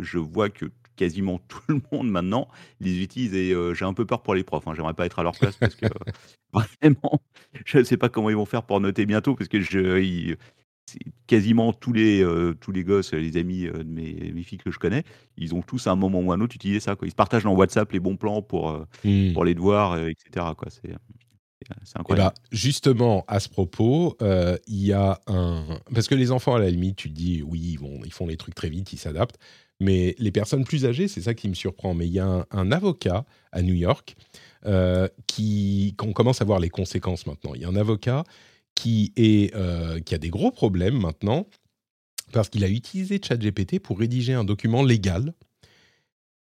je vois que quasiment tout le monde maintenant les utilise et j'ai un peu peur pour les profs. Hein. J'aimerais pas être à leur place parce que vraiment, je ne sais pas comment ils vont faire pour noter bientôt parce que je, quasiment tous les, euh, tous les gosses, les amis euh, de mes, mes filles que je connais, ils ont tous à un moment ou un autre utilisé ça. Quoi. Ils se partagent dans WhatsApp les bons plans pour, euh, hmm. pour les devoirs, euh, etc. Quoi. C'est, c'est- c'est Eh incroyable. ben, justement, à ce propos, euh, il y a un... Parce que les enfants, à la limite, tu te dis, oui, ils, vont, ils font les trucs très vite, ils s'adaptent. Mais les personnes plus âgées, c'est ça qui me surprend. Mais il y a un, un avocat à New York euh, qui... qu'on commence à voir les conséquences maintenant. Il y a un avocat euh, qui a des gros problèmes maintenant parce qu'il a utilisé ChatGPT pour rédiger un document légal.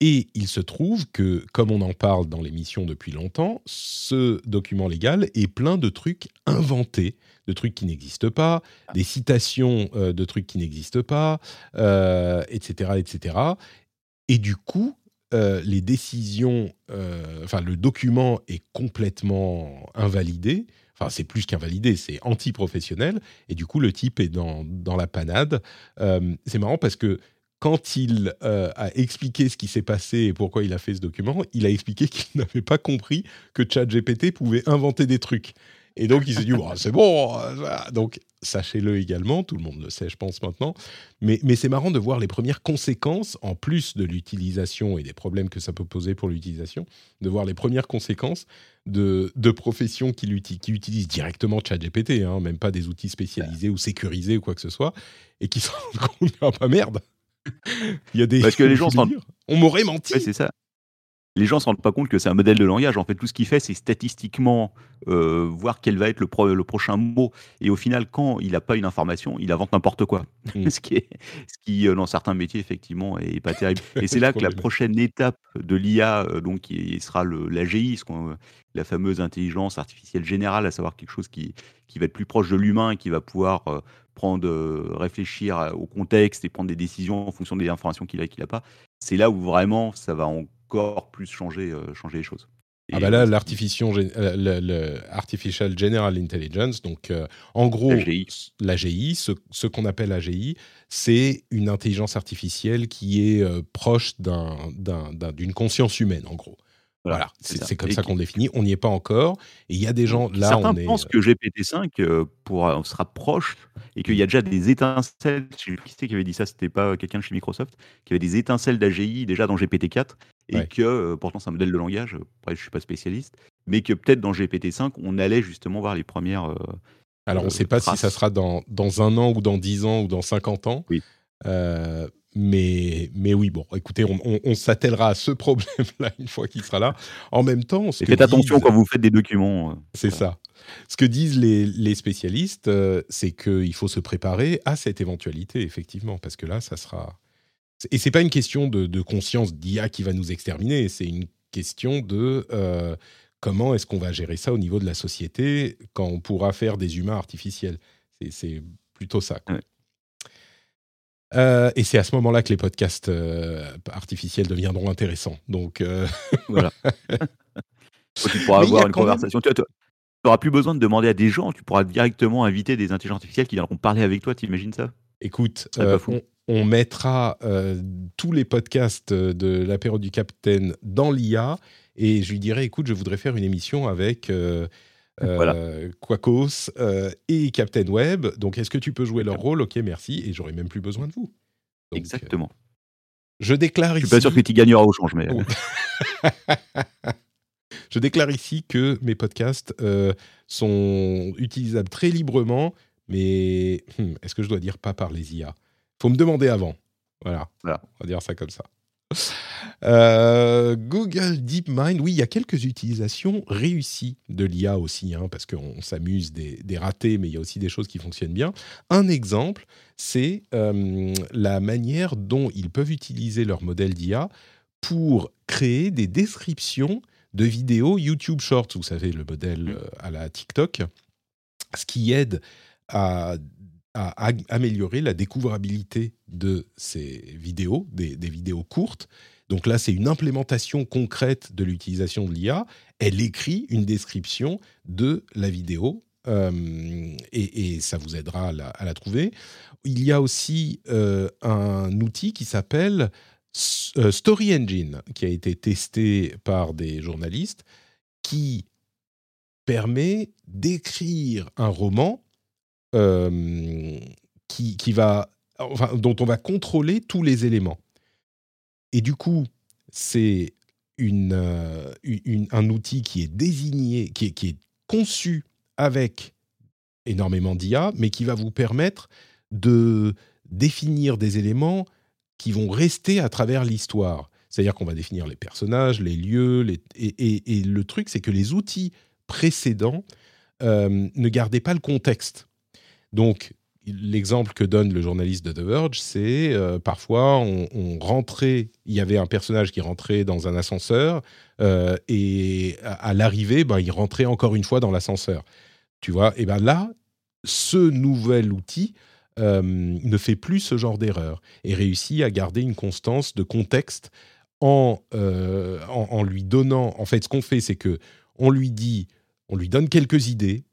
Et il se trouve que, comme on en parle dans l'émission depuis longtemps, ce document légal est plein de trucs inventés, de trucs qui n'existent pas, des citations euh, de trucs qui n'existent pas, euh, etc., etc. Et du coup, les décisions, enfin le document est complètement invalidé. Enfin, c'est plus qu'invalidé, c'est anti-professionnel. Et du coup, le type est dans, dans la panade. Euh, c'est marrant parce que quand il euh, a expliqué ce qui s'est passé et pourquoi il a fait ce document, il a expliqué qu'il n'avait pas compris que ChatGPT pouvait inventer des trucs. Et donc, il s'est dit, Bon, c'est bon. Donc, sachez-le également, tout le monde le sait, je pense, maintenant. Mais, mais c'est marrant de voir les premières conséquences, en plus de l'utilisation et des problèmes que ça peut poser pour l'utilisation, de voir les premières conséquences de, de professions qui, l'uti- qui utilisent directement ChatGPT, hein, même pas des outils spécialisés ou sécurisés ou quoi que ce soit, et qui se rendent compte, ah bah merde Il y a des... Parce que les gens. On m'aurait menti Ouais, c'est ça. Les gens ne se rendent pas compte que c'est un modèle de langage. En fait, tout ce qu'il fait, c'est statistiquement euh, voir quel va être le, pro- le prochain mot. Et au final, quand il n'a pas une information, il invente n'importe quoi. Mm. ce qui, est, ce qui euh, dans certains métiers, effectivement, est pas terrible. Et c'est là que la prochaine étape de l'IA, euh, donc, qui sera l'AGI, la fameuse intelligence artificielle générale, à savoir quelque chose qui, qui va être plus proche de l'humain qui va pouvoir prendre, réfléchir au contexte et prendre des décisions en fonction des informations qu'il a et qu'il n'a pas. C'est là où vraiment ça va encore plus changer, euh, changer les choses. Ah bah là, euh, l'artificial euh, General Intelligence, donc euh, en gros, AGI. l'AGI, ce, ce qu'on appelle AGI, c'est une intelligence artificielle qui est euh, proche d'un- d'un- d'un- d'une conscience humaine, en gros. Voilà, c'est comme Et ça qu'on définit. On n'y est pas encore. Et il y a des gens, là, Certains on est... pensent que GPT-5 euh, pourra- se rapproche et qu'il y a déjà des étincelles. Je sais qui avait dit ça, c'était pas quelqu'un de chez Microsoft, qui avait des étincelles d'AGI déjà dans GPT-4 et Ouais. que, euh, pourtant c'est un modèle de langage, euh, après je suis pas spécialiste, mais que peut-être dans GPT-5 on allait justement voir les premières. euh, Alors, on ne sait pas si ça sera dans, dans un an ou dans dix ans ou dans 50 ans. Oui. Mais, mais oui, bon, écoutez, on, on- on s'attellera à ce problème-là une fois qu'il sera là. En même temps, ce Et que faites attention quand vous faites des documents. C'est ça. Ce que disent les, les spécialistes, euh, c'est qu'il faut se préparer à cette éventualité, effectivement, parce que là, ça sera. Et c'est pas une question de, de conscience d'IA qui va nous exterminer, c'est une question de euh, comment est-ce qu'on va gérer ça au niveau de la société quand on pourra faire des humains artificiels. C'est- plutôt ça. quoi. Ouais. Euh, et c'est à ce moment-là que les podcasts euh, artificiels deviendront intéressants. Donc, euh, Voilà. tu pourras Mais avoir une même- conversation. Tu n'auras plus besoin de demander à des gens, tu pourras directement inviter des intelligences artificielles qui viendront parler avec toi, t'imagines ça? Écoute, euh, on, on mettra euh, tous les podcasts de l'apéro du Capitaine dans l'IA et je lui dirai, écoute, je voudrais faire une émission avec euh, euh, Quacos et Captain Web. Donc, est-ce que tu peux jouer leur rôle? Ok, merci. Et j'aurai même plus besoin de vous. Donc, Exactement. Je déclare Je ici. suis pas sûr que tu gagneras au change, mais Oh. Je déclare ici que mes podcasts euh, sont utilisables très librement, mais hmm, est-ce que je dois dire pas par les IA Faut me demander avant. Voilà. Voilà. On va dire ça comme ça. Euh, Google DeepMind, oui, il y a quelques utilisations réussies de l'IA aussi, hein, parce qu'on s'amuse des, des ratés, mais il y a aussi des choses qui fonctionnent bien. Un exemple, c'est euh, la manière dont ils peuvent utiliser leur modèle d'IA pour créer des descriptions de vidéos YouTube Shorts, vous savez, le modèle euh, à la TikTok, ce qui aide à, à améliorer la découvrabilité de ces vidéos, des, vidéos courtes. Donc là, c'est une implémentation concrète de l'utilisation de l'IA. Elle écrit une description de la vidéo euh, et, ça vous aidera à la, trouver. Il y a aussi euh, un outil qui s'appelle euh, Story Engine, qui a été testé par des journalistes, qui permet d'écrire un roman qui, qui va, dont on va contrôler tous les éléments. Et du coup, c'est euh, une- un outil qui est désigné, qui est, qui est conçu avec énormément d'IA, mais qui va vous permettre de définir des éléments qui vont rester à travers l'histoire. C'est-à-dire qu'on va définir les personnages, les lieux, les- et, et- et le truc, c'est que les outils précédents euh, ne gardaient pas le contexte. Donc, l'exemple que donne le journaliste de The Verge, c'est euh, parfois on, rentrait, il y avait un personnage qui rentrait dans un ascenseur euh, et à, l'arrivée, ben, il rentrait encore une fois dans l'ascenseur. Tu vois, et ben là, ce nouvel outil euh, ne fait plus ce genre d'erreur et réussit à garder une constance de contexte en, en, en lui donnant. En fait, ce qu'on fait, c'est que on lui dit, on lui donne quelques idées,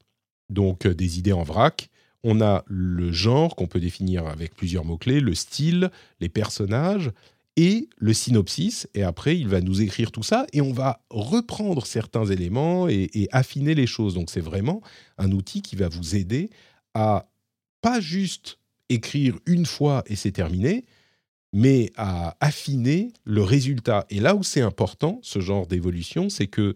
donc des idées en vrac. On a le genre qu'on peut définir avec plusieurs mots-clés, le style, les personnages et le synopsis. Et après, il va nous écrire tout ça et on va reprendre certains éléments et, affiner les choses. Donc, c'est vraiment un outil qui va vous aider à pas juste écrire une fois et c'est terminé, mais à affiner le résultat. Et là où c'est important, ce genre d'évolution, c'est que,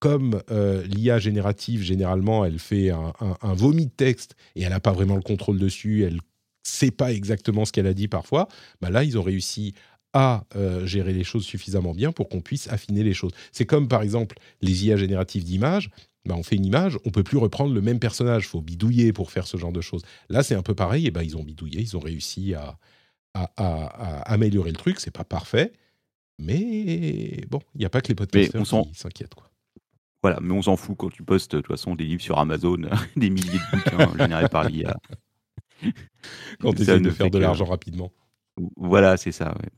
comme euh, l'IA générative, généralement, elle fait un, un- un vomi de texte et elle n'a pas vraiment le contrôle dessus, elle sait pas exactement ce qu'elle a dit parfois, bah là, ils ont réussi à euh, gérer les choses suffisamment bien pour qu'on puisse affiner les choses. C'est comme, par exemple, les IA génératives d'images. Bah, on fait une image, on peut plus reprendre le même personnage, faut bidouiller pour faire ce genre de choses. Là, c'est un peu pareil, et ben ils ont bidouillé, ils ont réussi à, à, à- à améliorer le truc. C'est pas parfait, mais bon, il n'y a pas que les podcasters qui s'inquiètent. Quoi. Voilà. Mais on s'en fout quand tu postes de toute façon des livres sur Amazon, des milliers de bouquins générés par l'IA. Quand tu essaies ne de faire de l'argent rapidement. Voilà, c'est ça. ouais.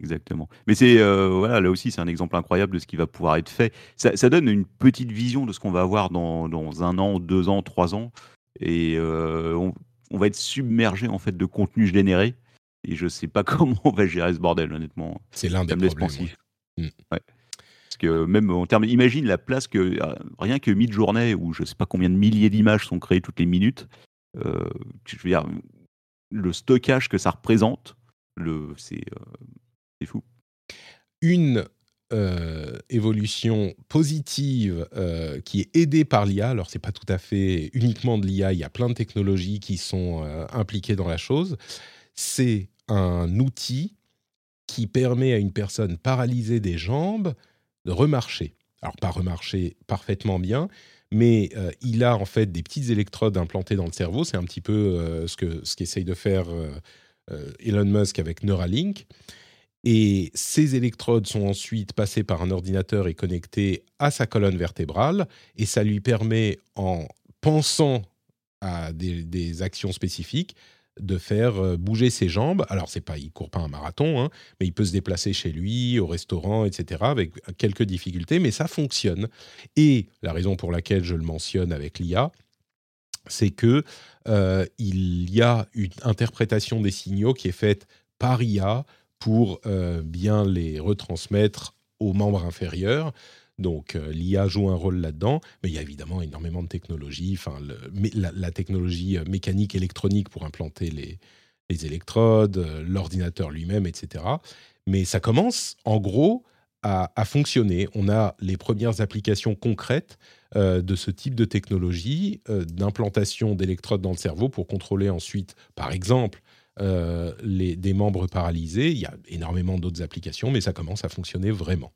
Exactement. Mais c'est euh, voilà, là aussi, c'est un exemple incroyable de ce qui va pouvoir être fait. Ça, ça donne une petite vision de ce qu'on va avoir dans, dans un an, deux ans, trois ans, et euh, on, on va être submergé en fait de contenu généré. Et je sais pas comment on va gérer ce bordel, honnêtement. C'est l'un des problèmes. ouais. Mm. Ouais. Parce que même en termes, imagine la place que euh, rien que mid-journée où je sais pas combien de milliers d'images sont créées toutes les minutes. euh, je veux dire, le stockage que ça représente, c'est, euh, fou. une euh, évolution positive qui est aidée par l'IA. Alors, c'est pas tout à fait uniquement de l'IA, il y a plein de technologies qui sont impliquées dans la chose. C'est un outil qui permet à une personne paralysée des jambes remarcher. Alors, pas remarcher parfaitement bien, mais euh, il a en fait des petites électrodes implantées dans le cerveau. C'est un petit peu euh, ce que ce qu'essaye de faire euh, Elon Musk avec Neuralink. Et ces électrodes sont ensuite passées par un ordinateur et connectées à sa colonne vertébrale. Et ça lui permet, en pensant à des actions spécifiques, de faire euh, bouger ses jambes. Alors, c'est pas, il court pas un marathon, hein, mais il peut se déplacer chez lui, au restaurant, etc., avec quelques difficultés, mais ça fonctionne. Et la raison pour laquelle je le mentionne avec l'IA, c'est que euh, il y a une interprétation des signaux qui est faite par IA pour euh, bien les retransmettre aux membres inférieurs. Donc l'IA joue un rôle là-dedans, mais il y a évidemment énormément de technologies, enfin la, technologie mécanique électronique pour implanter les, électrodes, l'ordinateur lui-même, etc. Mais ça commence en gros à, fonctionner. On a les premières applications concrètes euh, de ce type de technologie, euh, d'implantation d'électrodes dans le cerveau pour contrôler ensuite, par exemple, euh, les, des membres paralysés. Il y a énormément d'autres applications, mais ça commence à fonctionner vraiment.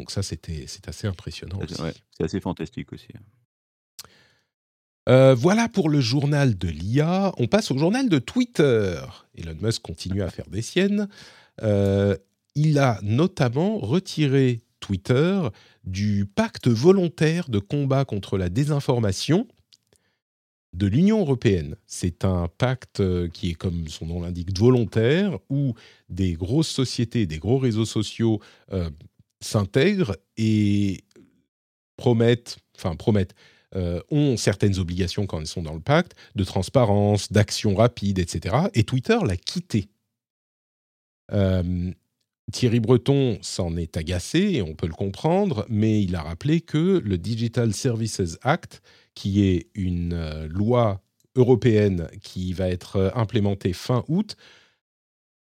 Donc ça, c'était, c'est assez impressionnant. c'est assez fantastique aussi. voilà pour le journal de l'IA. On passe au journal de Twitter. Elon Musk continue à faire des siennes il a notamment retiré Twitter du pacte volontaire de combat contre la désinformation de l'Union européenne. C'est un pacte euh, qui est, comme son nom l'indique, volontaire, où des grosses sociétés, des gros réseaux sociaux euh, s'intègrent et promettent, enfin promettent, euh, ont certaines obligations quand elles sont dans le pacte, de transparence, d'action rapide, etc. Et Twitter l'a quitté. Thierry Breton s'en est agacé, et on peut le comprendre, mais il a rappelé que le Digital Services Act, qui est une euh, loi européenne qui va être euh, implémentée fin août,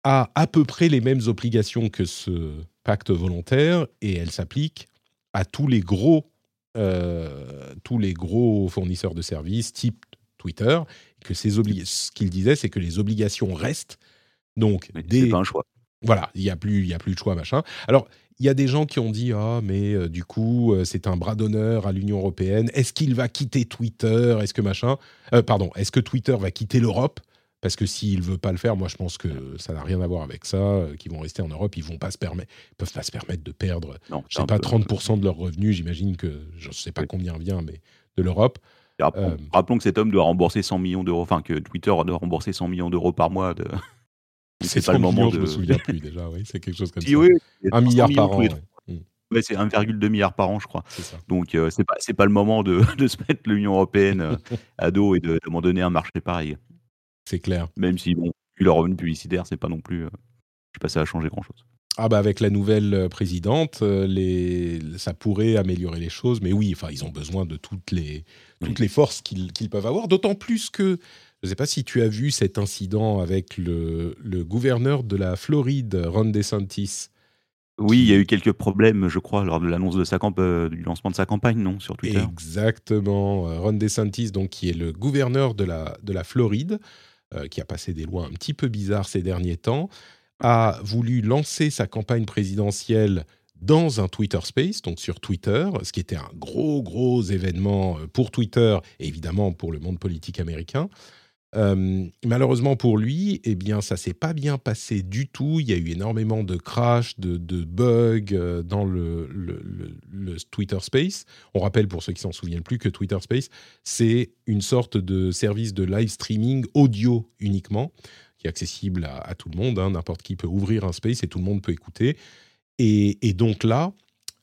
a à peu près les mêmes obligations que ce pacte volontaire, et elle s'applique à tous les gros, euh, tous les gros fournisseurs de services, type Twitter, que ce qu'il disait, c'est que les obligations restent. Donc, des... pas un choix voilà, il n'y a, plus, y a plus de choix, machin. Alors, il y a des gens qui ont dit Ah, mais euh, du coup, euh, c'est un bras d'honneur à l'Union européenne. Est-ce qu'il va quitter Twitter? Est-ce que machin euh, Pardon, est-ce que Twitter va quitter l'Europe? Parce que s'il ne veut pas le faire, moi, je pense que ça n'a rien à voir avec ça. Qu'ils vont rester en Europe, ils ne pas se permettre, peuvent pas se permettre de perdre, non, je sais pas, 30% de leurs revenus. J'imagine que je ne sais pas combien vient, mais de l'Europe. Rappelons, que cet homme doit rembourser 100 millions d'euros, enfin que Twitter doit rembourser 100 millions d'euros par mois de, c'est pas le moment de... Je me souviens plus déjà, oui, c'est quelque chose comme ça. un milliard par an. Ouais. c'est 1,2 milliard par an, je crois. Donc, euh, c'est pas, pas le moment de, de se mettre l'Union européenne euh, à dos et de, m'en donner un marché pareil. C'est clair. Même si, bon, vu leur revenu publicitaire, c'est pas non plus. Euh, je sais pas, ça a changé grand chose. Ah bah avec la nouvelle présidente, les... ça pourrait améliorer les choses, mais oui, enfin ils ont besoin de toutes les toutes les forces qu'ils peuvent avoir, d'autant plus que je ne sais pas si tu as vu cet incident avec le, gouverneur de la Floride, Ron DeSantis. Oui, il y a eu quelques problèmes, je crois, lors de l'annonce de sa euh, du lancement de sa campagne, non, sur Twitter. Exactement. Euh, Ron DeSantis, donc, qui est le gouverneur de la, de la Floride, euh, qui a passé des lois un petit peu bizarres ces derniers temps, a voulu lancer sa campagne présidentielle dans un Twitter Space, donc sur Twitter, ce qui était un gros, gros événement pour Twitter et évidemment pour le monde politique américain malheureusement pour lui, eh bien, ça s'est pas bien passé du tout. Il y a eu énormément de crash, de, bugs dans le, le, Twitter Space. On rappelle pour ceux qui s'en souviennent plus que Twitter Space, c'est une sorte de service de live streaming audio uniquement, qui est accessible à, tout le monde. Hein. N'importe qui peut ouvrir un space et tout le monde peut écouter. et donc là,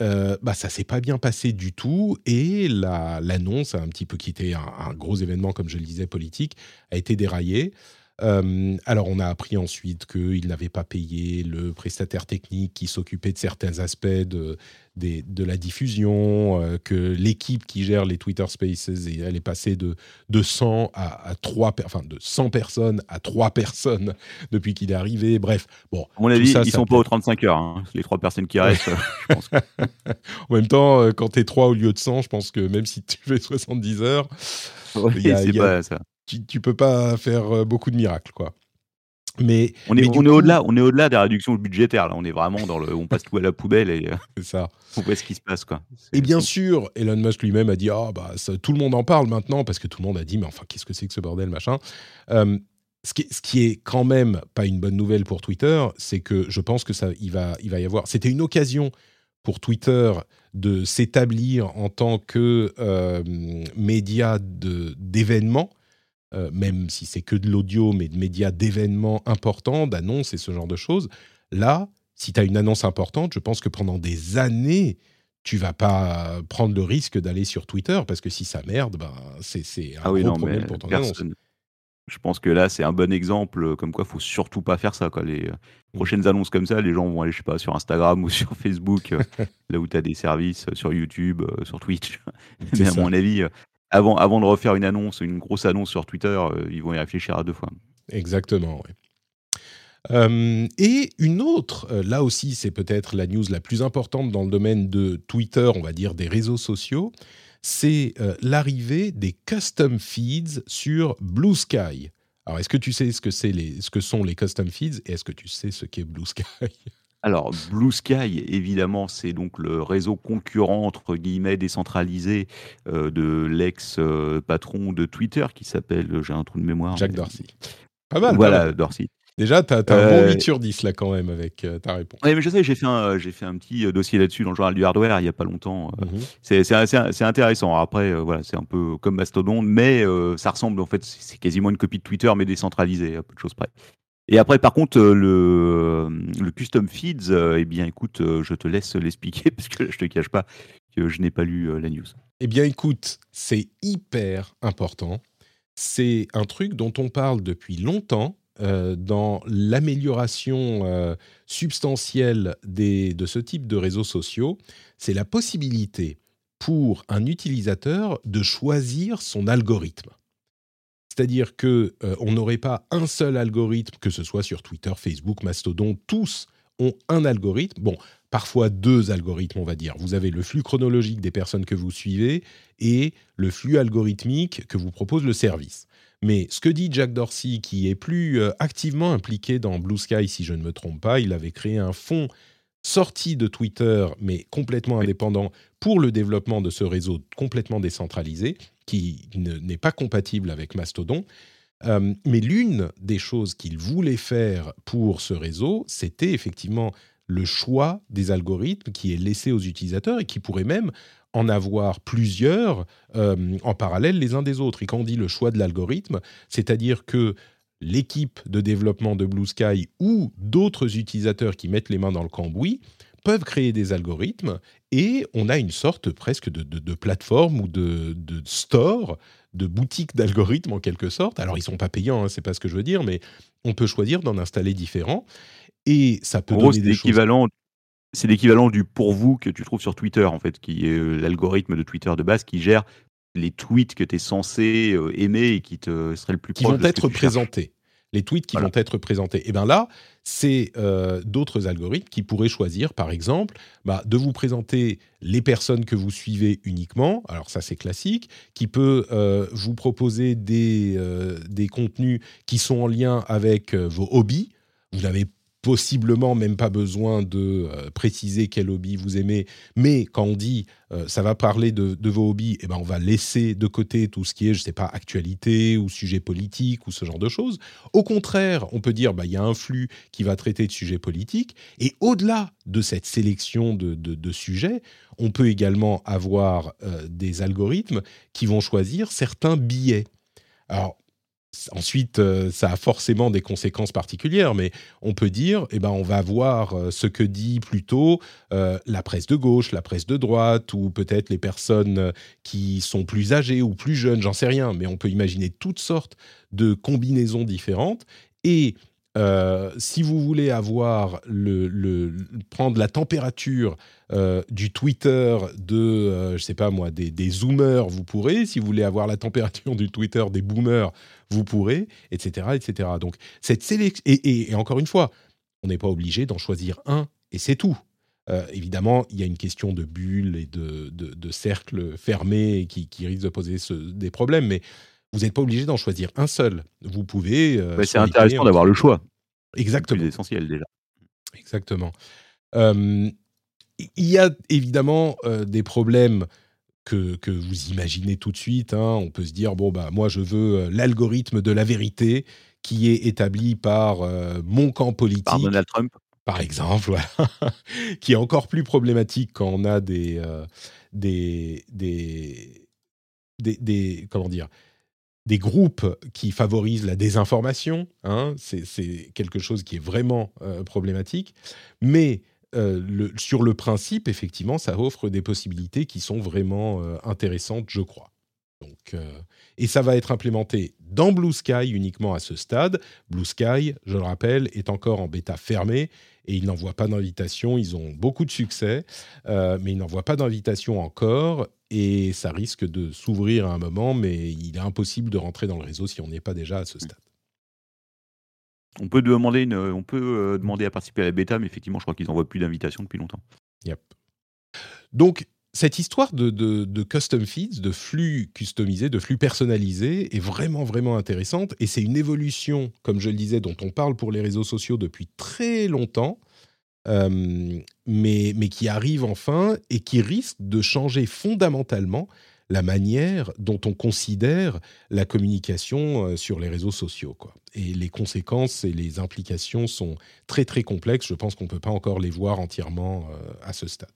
euh, bah, ça s'est pas bien passé du tout et l'annonce, un petit peu qui était un, gros événement, comme je le disais, politique, a été déraillée. Euh, alors, on a appris ensuite qu'il n'avait pas payé le prestataire technique qui s'occupait de certains aspects de, de la diffusion, euh, que l'équipe qui gère les Twitter Spaces, elle est passée de, de 100 à, à 3, enfin de 100 personnes à 3 personnes depuis qu'il est arrivé. Bref, bon. À mon avis, ça, ils ne sont pas aux 35 heures, hein, les 3 personnes qui restent. je pense en même temps, euh, quand tu es 3 au lieu de 100, je pense que même si tu fais 70 heures, Tu, tu peux pas faire euh, beaucoup de miracles, quoi. Mais on est, on est au-delà, on est au-delà des réductions budgétaires. Là, on est vraiment dans le, on passe tout à la poubelle et euh, c'est ça. On voit ce qui se passe, quoi. Et bien sûr, Elon Musk lui-même a dit, ah bah tout le monde en parle maintenant parce que tout le monde a dit, mais enfin qu'est-ce que c'est que ce bordel, machin. Euh, ce, qui, ce qui est quand même pas une bonne nouvelle pour Twitter, c'est que je pense que ça, il va, il va y avoir. C'était une occasion pour Twitter de s'établir en tant que euh, média d'événements euh, même si c'est que de l'audio, mais de médias d'événements importants, d'annonces et ce genre de choses. Là, si tu as une annonce importante, je pense que pendant des années, tu vas pas prendre le risque d'aller sur Twitter parce que si ça merde, ben, c'est un ah gros problème pour ton annonce. Je pense que là, c'est un bon exemple, comme quoi, faut surtout pas faire ça, quoi. Les mmh. prochaines annonces comme ça, les gens vont aller, je sais pas, sur Instagram ou sur Facebook, là où tu as des services, sur YouTube, sur Twitch. Mais à mon avis, avant, de refaire une annonce, une grosse annonce sur Twitter, ils vont y réfléchir à deux fois. Exactement, oui. et une autre, là aussi c'est peut-être la news la plus importante dans le domaine de Twitter, on va dire des réseaux sociaux, c'est l'arrivée des custom feeds sur Blue Sky. Alors est-ce que tu sais ce que, ce que sont les custom feeds et est-ce que tu sais ce qu'est Blue Sky? Alors, Blue Sky, évidemment, c'est donc le réseau concurrent, entre guillemets, décentralisé de l'ex-patron de Twitter qui s'appelle, j'ai un trou de mémoire. Jack Dorsey. Pas mal. Voilà, Dorsey. Déjà, tu as, un bon 8 euh, sur 10 là quand même avec euh, ta réponse. Oui, mais je sais, j'ai fait, un, fait un petit euh, dossier là-dessus dans le journal du hardware il n'y a pas longtemps. Mhm. C'est intéressant. Après, voilà, c'est un peu comme Mastodon, mais ça ressemble en fait, c'est quasiment une copie de Twitter, mais décentralisée, à peu de choses près. Et après, par contre, le, le custom feeds, eh bien, écoute, je te laisse l'expliquer parce que je te cache pas que je n'ai pas lu la news. Eh bien, écoute, c'est hyper important. C'est un truc dont on parle depuis longtemps euh, dans l'amélioration euh, substantielle de ce type de réseaux sociaux, c'est la possibilité pour un utilisateur de choisir son algorithme. C'est-à-dire que euh, on n'aurait pas un seul algorithme, que ce soit sur Twitter, Facebook, Mastodon, tous ont un algorithme. Bon, parfois deux algorithmes, on va dire. Vous avez le flux chronologique des personnes que vous suivez et le flux algorithmique que vous propose le service. Mais ce que dit Jack Dorsey, qui est plus euh, activement impliqué dans Blue Sky, si je ne me trompe pas, il avait créé un fonds sorti de Twitter, mais complètement indépendant, pour le développement de ce réseau complètement décentralisé, qui n'est pas compatible avec Mastodon. Euh, mais l'une des choses qu'il voulait faire pour ce réseau, c'était effectivement le choix des algorithmes qui est laissé aux utilisateurs et qui pourrait même en avoir plusieurs euh, en parallèle les uns des autres. Et quand on dit le choix de l'algorithme, c'est-à-dire que l'équipe de développement de Blue Sky ou d'autres utilisateurs qui mettent les mains dans le cambouis peuvent créer des algorithmes et on a une sorte presque de, plateforme ou de, store, de boutique d'algorithmes en quelque sorte. Alors ils sont pas payants, hein, c'est pas ce que je veux dire, mais on peut choisir d'en installer différents et ça peut donner des l'équivalent c'est l'équivalent du pour vous que tu trouves sur Twitter, en fait, qui est euh, l'algorithme de Twitter de base qui gère les tweets que tu es censé euh, aimer et qui te seraient le plus qui vont être présentés. Les tweets qui vont être présentés. Et bien là, c'est euh, d'autres algorithmes qui pourraient choisir, par exemple, bah, de vous présenter les personnes que vous suivez uniquement. Alors ça, c'est classique. Qui peut vous proposer des, des contenus qui sont en lien avec vos hobbies. Vous n'avez possiblement même pas besoin de euh, préciser quel hobby vous aimez, mais quand on dit euh, ça va parler de, vos hobbies, eh ben on va laisser de côté tout ce qui est, je sais pas, actualité ou sujet politique ou ce genre de choses. Au contraire, on peut dire bah il y a un flux qui va traiter de sujets politiques, et au-delà de cette sélection de, de, sujets, on peut également avoir euh, des algorithmes qui vont choisir certains billets. Alors, Ensuite, euh, ça a forcément des conséquences particulières, mais on peut dire, eh ben, on va voir euh, ce que dit plutôt euh, la presse de gauche, la presse de droite, ou peut-être les personnes qui sont plus âgées ou plus jeunes, j'en sais rien, mais on peut imaginer toutes sortes de combinaisons différentes. Et euh, si vous voulez avoir le, prendre la température euh, du Twitter de, euh, je sais pas moi, des, zoomers, vous pourrez. Si vous voulez avoir la température du Twitter des boomers, vous pourrez, etc., etc. Donc cette sélection et, encore une fois, on n'est pas obligé d'en choisir un et c'est tout. évidemment, il y a une question de bulles et de, de, cercles fermés qui, qui risquent de poser des problèmes, mais vous n'êtes pas obligé d'en choisir un seul. Vous pouvez. Euh, c'est intéressant d'avoir le choix. Exactement. C'est essentiel déjà. Exactement. il y a évidemment euh, des problèmes que, que, vous imaginez tout de suite. Hein. On peut se dire bon bah moi je veux euh, l'algorithme de la vérité qui est établi par mon camp politique. Par Donald Trump. Par exemple, qui est encore plus problématique quand on a des, des, des, des, comment dire des groupes qui favorisent la désinformation. Hein, c'est quelque chose qui est vraiment euh, problématique. Mais euh, sur le principe, effectivement, ça offre des possibilités qui sont vraiment euh, intéressantes, je crois. Donc, et ça va être implémenté dans Blue Sky uniquement à ce stade. Blue Sky, je le rappelle, est encore en bêta fermée et ils n'envoient pas d'invitation. Ils ont beaucoup de succès, mais ils n'envoient pas d'invitation encore et ça risque de s'ouvrir à un moment, mais il est impossible de rentrer dans le réseau si on n'est pas déjà à ce stade. On peut demander, une, on peut euh, demander à participer à la bêta, mais effectivement, je crois qu'ils n'envoient plus d'invitation depuis longtemps. Yep. Donc, cette histoire de, custom feeds, de flux customisés, de flux personnalisés, est vraiment, vraiment intéressante. Et c'est une évolution, comme je le disais, dont on parle pour les réseaux sociaux depuis très longtemps, euh, mais, mais qui arrive enfin et qui risque de changer fondamentalement la manière dont on considère la communication euh, sur les réseaux sociaux. Et les conséquences et les implications sont très très complexes. Je pense qu'on ne peut pas encore les voir entièrement euh, à ce stade.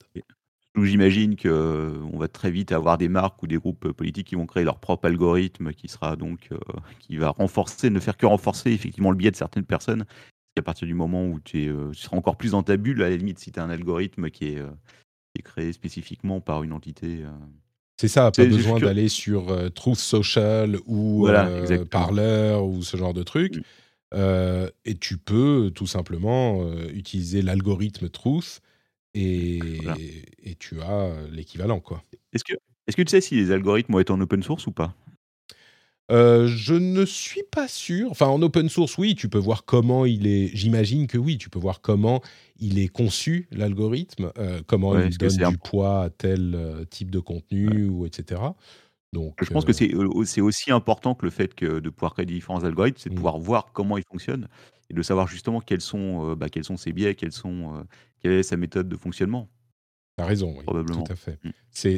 J'imagine qu'on euh, va très vite avoir des marques ou des groupes politiques qui vont créer leur propre algorithme qui sera donc qui va renforcer, ne faire que renforcer effectivement le biais de certaines personnes. À partir du moment où tu, seras encore plus dans ta bulle, à la limite, si tu as un algorithme qui est, qui est créé spécifiquement par une entité c'est ça, pas besoin d'aller sur euh, Truth Social ou euh, Parler ou ce genre de truc. Mm. Euh, et tu peux tout simplement utiliser l'algorithme Truth et, et tu as l'équivalent. quoi. Est-ce que, est que tu sais si les algorithmes vont être en open source ou pas? Euh, je ne suis pas sûr. Enfin, en open source, oui, tu peux voir comment il est. J'imagine que oui, tu peux voir comment il est conçu l'algorithme, euh, comment il donne du poids à tel euh, type de contenu ou etc. Donc, je pense que c'est aussi important que le fait que de pouvoir créer différents algorithmes, c'est de mmh. pouvoir voir comment ils fonctionnent et de savoir justement quels sont, bah, quels sont ses biais, quels sont, quelle est sa méthode de fonctionnement. Tu as raison, oui, Probablement. tout à fait. Mmh.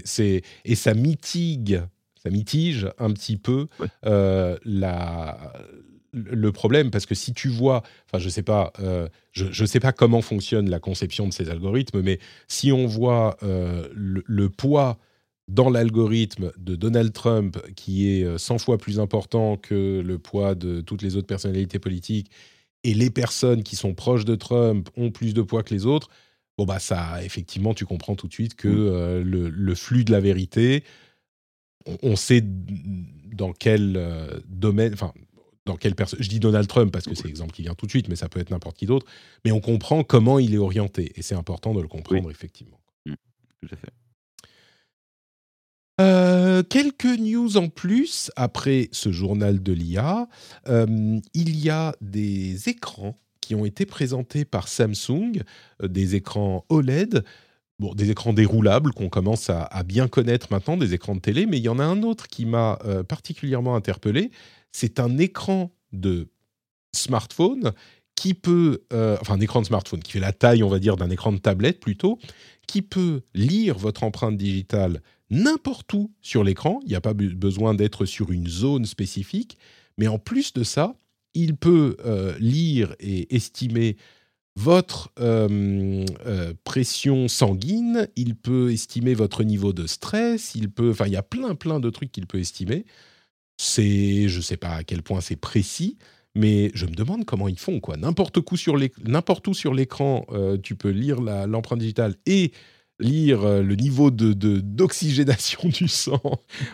C'est et ça mitigue ça mitige un petit peu euh, la, le problème parce que si tu vois, enfin je sais pas, euh, je, sais pas comment fonctionne la conception de ces algorithmes, mais si on voit euh, le, poids dans l'algorithme de Donald Trump qui est 100 fois plus important que le poids de toutes les autres personnalités politiques et les personnes qui sont proches de Trump ont plus de poids que les autres, bon bah ça effectivement tu comprends tout de suite que mmh. le, le, flux de la vérité on sait dans quel euh, domaine, enfin, dans quelle personne. Je dis Donald Trump parce que c'est l'exemple qui vient tout de suite, mais ça peut être n'importe qui d'autre. Mais on comprend comment il est orienté, et c'est important de le comprendre effectivement. Mmh, tout à fait. Euh, quelques news en plus après ce journal de l'IA. Euh, il y a des écrans qui ont été présentés par Samsung, des écrans OLED des écrans déroulables qu'on commence à, bien connaître maintenant, des écrans de télé, mais il y en a un autre qui m'a euh, particulièrement interpellé. C'est un écran de smartphone qui peut, euh, enfin un écran de smartphone qui fait la taille, on va dire, d'un écran de tablette plutôt, qui peut lire votre empreinte digitale n'importe où sur l'écran. Il n'y a pas besoin d'être sur une zone spécifique, mais en plus de ça, il peut euh, lire et estimer votre euh, euh, pression sanguine, il peut estimer votre niveau de stress, il peut, enfin, il y a plein, plein de trucs qu'il peut estimer. C'est, je ne sais pas à quel point c'est précis, mais je me demande comment ils font quoi. N'importe où sur n'importe où sur l'écran, euh, tu peux lire l'empreinte digitale et lire le niveau de d'oxygénation du sang.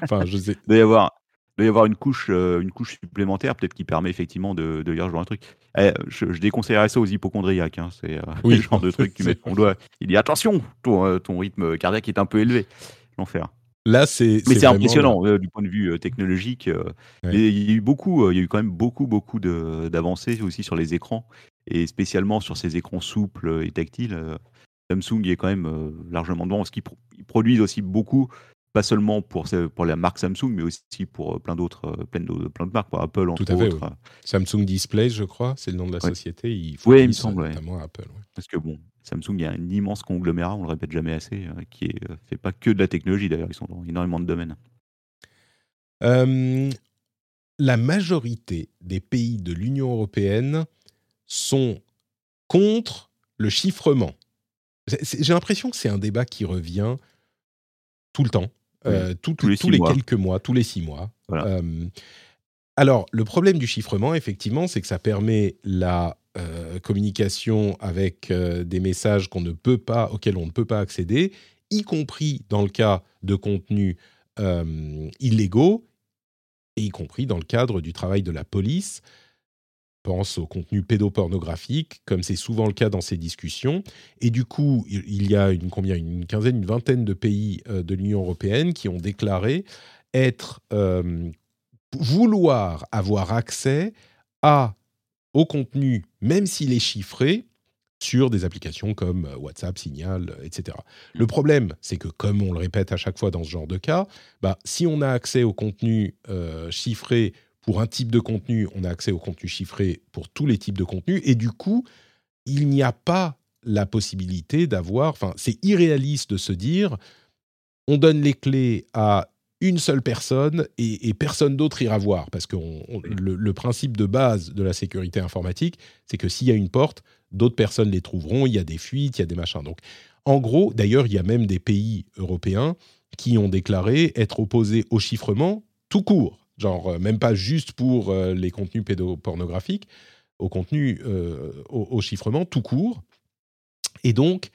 enfin, je sais. Il doit y avoir doit y avoir une couche, euh, une couche supplémentaire, peut-être qui permet effectivement de, de lire ce genre de truc. Eh, je, déconseillerais ça aux hypochondriaques. Hein, c'est euh, le genre de truc qui met on doit. Il dit attention, ton, euh, ton rythme cardiaque est un peu élevé. L'enfer. Là, c'est. Mais c'est impressionnant du point de vue technologique. Il y a eu beaucoup, il y a eu quand même beaucoup, beaucoup d'avancées aussi sur les écrans et spécialement sur ces écrans souples et tactiles. Samsung est quand même largement devant, parce qu'ils produisent aussi beaucoup pas seulement pour, pour la marque Samsung, mais aussi pour euh, plein d'autres, euh, plein de, plein de marques, pour Apple entre Tout à fait, autres. Samsung Display, je crois, c'est le nom de la société. Il faut il me semble. Notamment Apple. Parce que bon, Samsung, il y a un immense conglomérat, on le répète jamais assez, euh, qui est, fait pas que de la technologie d'ailleurs, ils sont dans énormément de domaines. la majorité des pays de l'Union européenne sont contre le chiffrement. J'ai l'impression que c'est un débat qui revient tout le temps. Euh, tous, les, quelques mois, tous les six mois. Euh, alors, le problème du chiffrement, effectivement, c'est que ça permet la euh, communication avec des messages qu'on ne peut pas, auxquels on ne peut pas accéder, y compris dans le cas de contenu illégaux, et y compris dans le cadre du travail de la police pense au contenu pédopornographique, comme c'est souvent le cas dans ces discussions. Et du coup, il y a une, combien, une quinzaine, une vingtaine de pays de l'Union européenne qui ont déclaré être vouloir avoir accès à, au contenu, même s'il est chiffré, sur des applications comme euh, WhatsApp, Signal, euh, etc. Le problème, c'est que comme on le répète à chaque fois dans ce genre de cas, bah, si on a accès au contenu euh, chiffré pour un type de contenu, on a accès au contenu chiffré pour tous les types de contenus, et du coup, il n'y a pas la possibilité d'avoir, enfin, c'est irréaliste de se dire, on donne les clés à une seule personne et, personne d'autre ira voir. Parce que le, principe de base de la sécurité informatique, c'est que s'il y a une porte, d'autres personnes les trouveront, il y a des fuites, il y a des machins. Donc, en gros, d'ailleurs, il y a même des pays européens qui ont déclaré être opposés au chiffrement tout court. Genre, euh, même pas juste pour euh, les contenus pédopornographiques, au contenu, euh, au, chiffrement tout court. Et donc,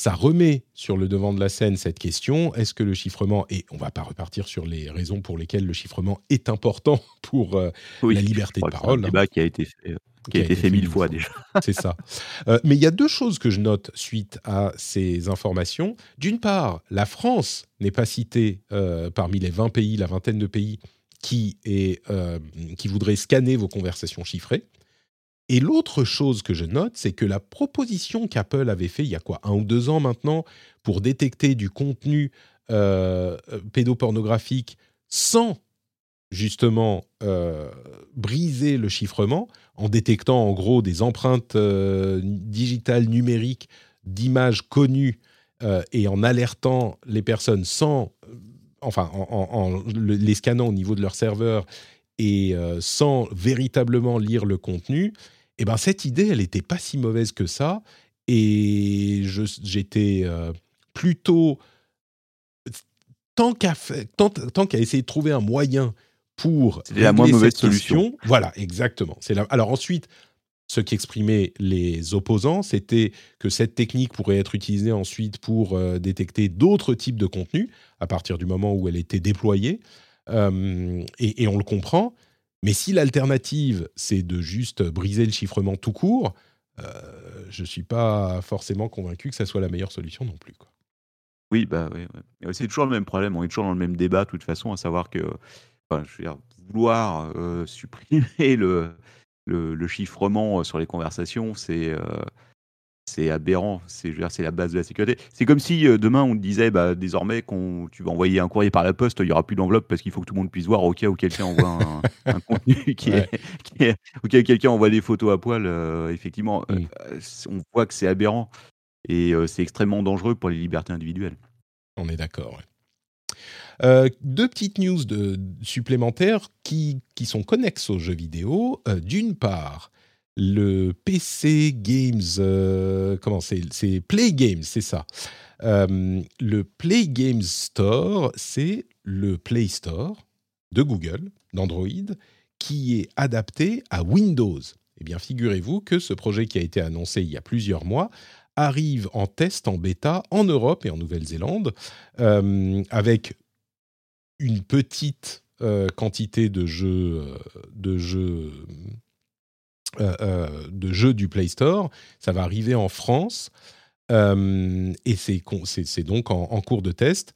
ça remet sur le devant de la scène cette question est-ce que le chiffrement et on va pas repartir sur les raisons pour lesquelles le chiffrement est important pour euh, la liberté de parole. C'est un débat qui a été fait, qui, a, été, fait mille fois, déjà. C'est ça. Euh, mais il y a deux choses que je note suite à ces informations. D'une part, la France n'est pas citée euh, parmi les 20 pays, la vingtaine de pays qui, est, qui voudraient scanner vos conversations chiffrées. Et l'autre chose que je note, c'est que la proposition qu'Apple avait fait il y a quoi, un ou deux ans maintenant, pour détecter du contenu euh, euh, pédopornographique sans justement euh, briser le chiffrement, en détectant en gros des empreintes digitales numériques d'images connues et en alertant les personnes sans, enfin, en, les scannant au niveau de leur serveur et sans véritablement lire le contenu, eh ben cette idée, elle n'était pas si mauvaise que ça. Et j'étais euh, plutôt tant qu'à tant, tant qu'à essayer de trouver un moyen pour la moins mauvaise solution. Voilà, exactement. C'est Alors ensuite, ce qu'exprimaient les opposants, c'était que cette technique pourrait être utilisée ensuite pour euh, détecter d'autres types de contenus à partir du moment où elle était déployée. Euh, et, on le comprend. Mais si l'alternative, c'est de juste briser le chiffrement tout court, euh, je ne suis pas forcément convaincu que ça soit la meilleure solution non plus. Oui, bah c'est toujours le même problème. On est toujours dans le même débat, de toute façon, à savoir que vouloir supprimer le, le, le, chiffrement sur les conversations, c'est euh, c'est aberrant. C'est la base de la sécurité. C'est comme si euh, demain on te disait bah, désormais qu'on tu vas envoyer un courrier par la poste, il y aura plus d'enveloppe parce qu'il faut que tout le monde puisse voir au cas où quelqu'un envoie un, contenu qui, est, qui quelqu'un envoie des photos à poil. Euh, effectivement, euh, on voit que c'est aberrant et c'est extrêmement dangereux pour les libertés individuelles. On est d'accord. Deux petites news supplémentaires qui, sont connexes aux jeux vidéo. D'une part, le PC Games, euh, comment c'est Play Games, c'est ça. Euh, le Play Games Store, c'est le Play Store de Google, d'Android, qui est adapté à Windows. Eh bien, figurez-vous que ce projet qui a été annoncé il y a plusieurs mois arrive en test, en bêta, en Europe et en Nouvelle-Zélande, euh, avec une petite quantité de jeux, de jeux euh, euh, de jeux du Play Store. Ça va arriver en France euh, et c'est donc en, cours de test.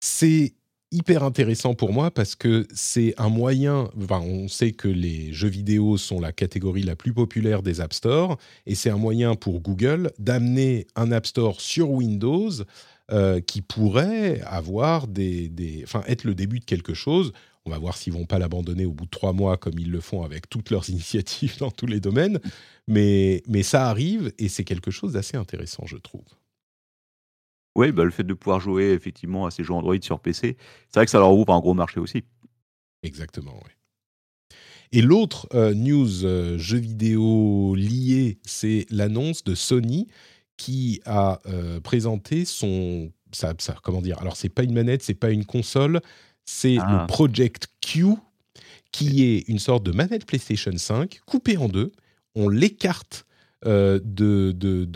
C'est hyper intéressant pour moi parce que c'est un moyen, on sait que les jeux vidéo sont la catégorie la plus populaire des App Store, et c'est un moyen pour Google d'amener un App Store sur Windows qui pourrait avoir des, des, enfin, être le début de quelque chose. On va voir s'ils vont pas l'abandonner au bout de trois mois comme ils le font avec toutes leurs initiatives dans tous les domaines. Mais, mais ça arrive et c'est quelque chose d'assez intéressant, je trouve. Oui, bah, le fait de pouvoir jouer effectivement à ces jeux Android sur PC, c'est vrai que ça leur ouvre un gros marché aussi. Exactement, oui. Et l'autre euh, news euh, jeu vidéo lié, c'est l'annonce de Sony qui a euh, présenté son, ça, ça, comment dire Alors c'est pas une manette, c'est pas une console, c'est le ah. Project Q, qui est une sorte de manette PlayStation 5 coupée en deux. On l'écarte euh, de, de,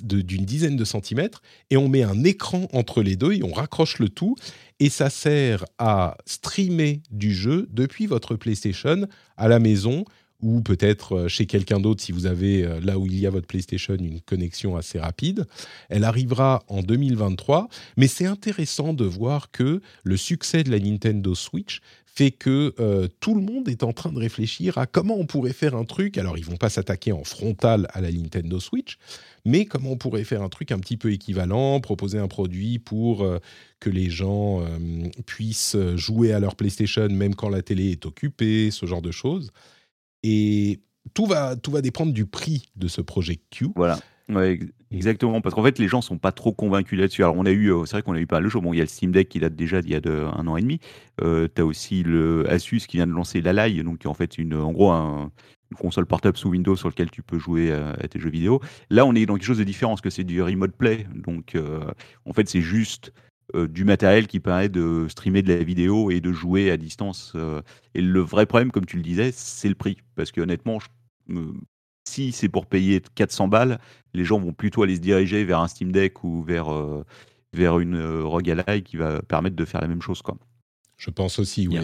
d'une dizaine de centimètres et on met un écran entre les deux et on raccroche le tout et ça sert à streamer du jeu depuis votre PlayStation à la maison ou peut-être euh, chez quelqu'un d'autre si vous avez euh, là où il y a votre PlayStation une connexion assez rapide. Elle arrivera en 2023, mais c'est intéressant de voir que le succès de la Nintendo Switch fait que euh, tout le monde est en train de réfléchir à comment on pourrait faire un truc. Alors, ils vont pas s'attaquer en frontal à la Nintendo Switch, mais comment on pourrait faire un truc un petit peu équivalent, proposer un produit pour que les gens puissent jouer à leur PlayStation même quand la télé est occupée, ce genre de choses. Et tout va, tout va dépendre du prix de ce projet Q. Voilà. Ouais, exactement, parce qu'en fait, les gens sont pas trop convaincus là-dessus. Alors, on a eu, euh, c'est vrai qu'on a eu pas le jour. Bon, il y a le Steam Deck qui date déjà d'il y a un an et demi. Euh, tu as aussi le Asus qui vient de lancer l'Alai, donc qui est en fait une, en gros une console portable sous Windows sur laquelle tu peux jouer à, tes jeux vidéo. Là, on est dans quelque chose de différent, parce que c'est du remote play. Donc, euh, en fait, c'est juste euh, du matériel qui permet de streamer de la vidéo et de jouer à distance. Euh. et le vrai problème, comme tu le disais, c'est le prix. Parce que honnêtement, si c'est pour payer 400 balles, les gens vont plutôt aller se diriger vers un Steam Deck ou vers, euh, vers une Rogue Ally qui va permettre de faire la même chose. Quoi. Je pense aussi, oui.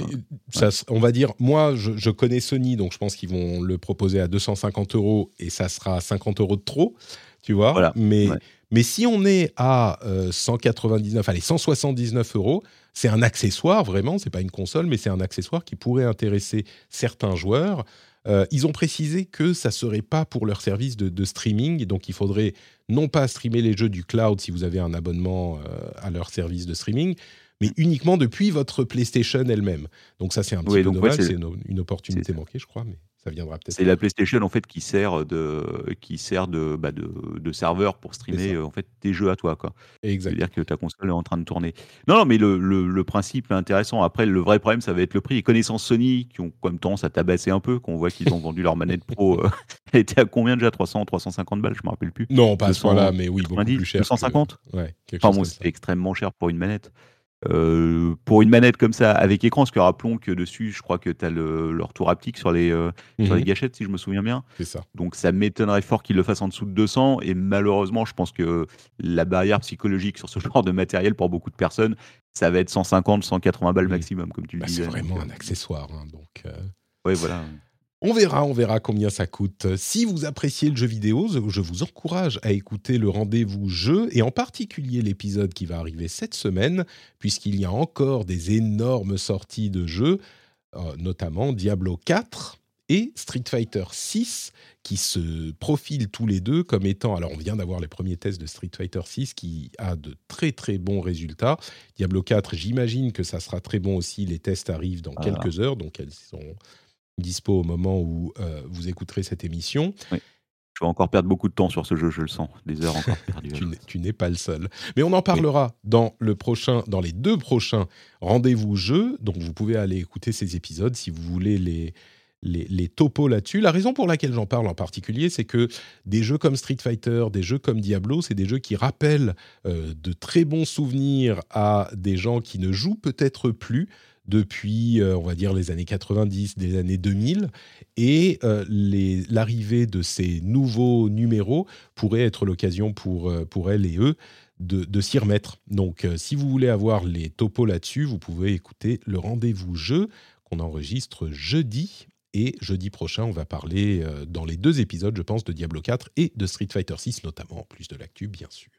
Ça, on va dire, moi, je, je connais Sony, donc je pense qu'ils vont le proposer à 250 euros et ça sera 50 euros de trop, tu vois. Voilà. Mais mais si on est à 199, euh, allez, 179 euros, c'est un accessoire vraiment, c'est pas une console, mais c'est un accessoire qui pourrait intéresser certains joueurs. Euh, ils ont précisé que ça serait pas pour leur service de, streaming, donc il faudrait non pas streamer les jeux du cloud si vous avez un abonnement euh, à leur service de streaming, mais uniquement depuis votre PlayStation elle-même. Donc ça c'est un petit peu dommage, c'est une, opportunité manquée, je crois, mais ça viendra peut-être. C'est la PlayStation en fait qui sert de qui sert de, bah, de, de, serveur pour streamer en fait tes jeux à toi quoi. C'est-à-dire que ta console est en train de tourner. Non, non mais le, le, principe est intéressant. Après le vrai problème ça va être le prix. Et connaissant Sony qui ont comme tendance à tabasser un peu, qu'on voit qu'ils ont vendu leur manette pro, euh, elle était à combien déjà? 300 350 balles, je me rappelle plus. Non, pas à ce point-là, mais oui, beaucoup plus cher. 250 Ouais. Enfin bon, c'est extrêmement cher pour une manette. Euh, pour une manette comme ça avec écran, parce que rappelons que dessus, je crois que tu as le, le, retour haptique sur les, euh, sur les mhm. gâchettes, si je me souviens bien. C'est ça. Donc ça m'étonnerait fort qu'ils le fassent en dessous de 200. Et malheureusement, je pense que la barrière psychologique sur ce genre de matériel pour beaucoup de personnes, ça va être 150, 180 balles maximum, comme tu le bah, disais. C'est vraiment un accessoire. Hein, donc, euh... Oui, voilà. On verra, on verra combien ça coûte. Si vous appréciez le jeu vidéo, je vous encourage à écouter le rendez-vous jeu et en particulier l'épisode qui va arriver cette semaine, puisqu'il y a encore des énormes sorties de jeux, euh, notamment Diablo 4 et Street Fighter 6 qui se profilent tous les deux comme étant alors on vient d'avoir les premiers tests de Street Fighter 6 qui a de très très bons résultats. Diablo 4, j'imagine que ça sera très bon aussi, les tests arrivent dans quelques heures donc elles sont dispo au moment où euh, vous écouterez cette émission. Je vais encore perdre beaucoup de temps sur ce jeu, je le sens. Des heures encore perdues. tu n'es pas le seul. Mais on en parlera dans, le prochain, dans les deux prochains rendez-vous jeux. Donc vous pouvez aller écouter ces épisodes si vous voulez les, les, les topos là-dessus. La raison pour laquelle j'en parle en particulier, c'est que des jeux comme Street Fighter, des jeux comme Diablo, c'est des jeux qui rappellent euh, de très bons souvenirs à des gens qui ne jouent peut-être plus depuis, euh, on va dire, les années 90, des années 2000. Et euh, l'arrivée de ces nouveaux numéros pourrait être l'occasion pour, euh, pour elles et eux de, s'y remettre. Donc, si vous voulez avoir les topos là-dessus, vous pouvez écouter le rendez-vous jeu qu'on enregistre jeudi. Et jeudi prochain, on va parler dans les deux épisodes, je pense, de Diablo 4 et de Street Fighter 6, notamment, en plus de l'actu, bien sûr.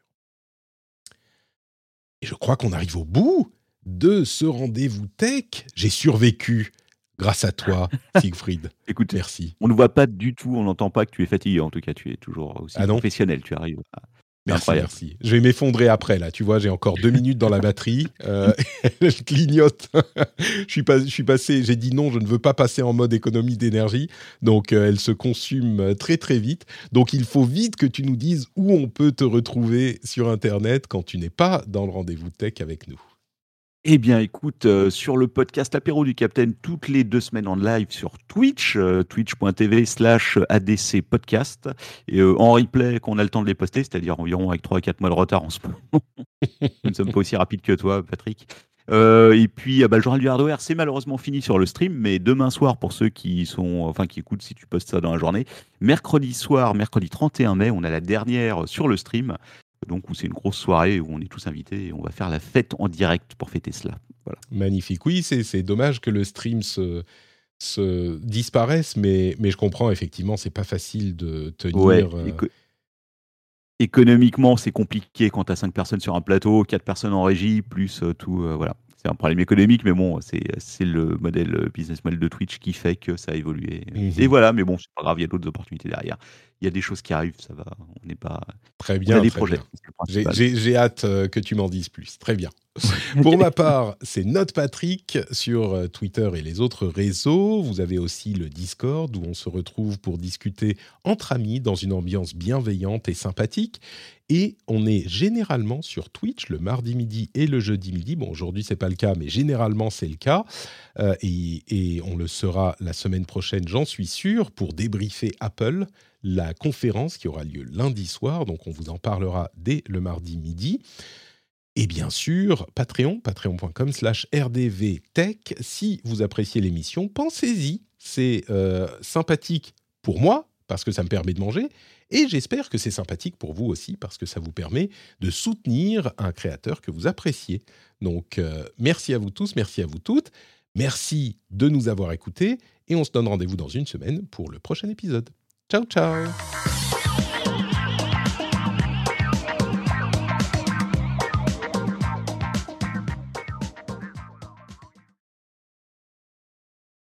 Et je crois qu'on arrive au bout de ce rendez-vous tech. J'ai survécu grâce à toi, Siegfried. Écoute, merci. On ne voit pas du tout, on n'entend pas que tu es fatigué. En tout cas, tu es toujours aussi ah professionnel. Tu arrives. Merci, merci. Je vais m'effondrer après, là. Tu vois, j'ai encore deux minutes dans la batterie. Euh, je clignote. je, suis pas, je suis passé, j'ai dit non, je ne veux pas passer en mode économie d'énergie. Donc, euh, elle se consume très, très vite. Donc, il faut vite que tu nous dises où on peut te retrouver sur Internet quand tu n'es pas dans le rendez-vous tech avec nous. Eh bien, écoute, euh, sur le podcast Apéro du Capitaine, toutes les deux semaines en live sur Twitch, euh, twitch.tv slash ADC podcast, et euh, en replay qu'on a le temps de les poster, c'est-à-dire environ avec 3 à 4 mois de retard en ce moment. Nous ne sommes pas aussi rapides que toi, Patrick. Euh, et puis, ah bah, le journal du hardware, c'est malheureusement fini sur le stream, mais demain soir, pour ceux qui sont, enfin, qui écoutent si tu postes ça dans la journée, mercredi soir, mercredi 31 mai, on a la dernière sur le stream. Donc, où c'est une grosse soirée où on est tous invités et on va faire la fête en direct pour fêter cela. Voilà. Magnifique. Oui, c'est dommage que le stream se, se disparaisse, mais, mais je comprends, effectivement, c'est pas facile de tenir. Ouais, euh, économiquement, c'est compliqué quand tu as 5 personnes sur un plateau, 4 personnes en régie, plus euh, tout. Euh, voilà. C'est un problème économique, mais bon, c'est le modèle business model de Twitch qui fait que ça a évolué. Mmh et voilà, mais bon, c'est pas grave, il y a d'autres opportunités derrière il y a des choses qui arrivent, ça va. On n'est pas. Très bien. On a des projets. J'ai hâte euh, que tu m'en dises plus. Très bien. Pour ma part, c'est Note Patrick sur euh, Twitter et les autres réseaux. Vous avez aussi le Discord où on se retrouve pour discuter entre amis dans une ambiance bienveillante et sympathique. Et on est généralement sur Twitch le mardi midi et le jeudi midi. Bon, aujourd'hui, c'est pas le cas, mais généralement, c'est le cas. Euh, et, et on le sera la semaine prochaine, j'en suis sûr, pour débriefer Apple la conférence qui aura lieu lundi soir, donc on vous en parlera dès le mardi midi. Et bien sûr, Patreon, patreon.com slash rdvtech. Si vous appréciez l'émission, pensez-y. C'est euh, sympathique pour moi, parce que ça me permet de manger, et j'espère que c'est sympathique pour vous aussi, parce que ça vous permet de soutenir un créateur que vous appréciez. Donc, euh, merci à vous tous, merci à vous toutes. Merci de nous avoir écoutés, et on se donne rendez-vous dans une semaine pour le prochain épisode. Ciao, ciao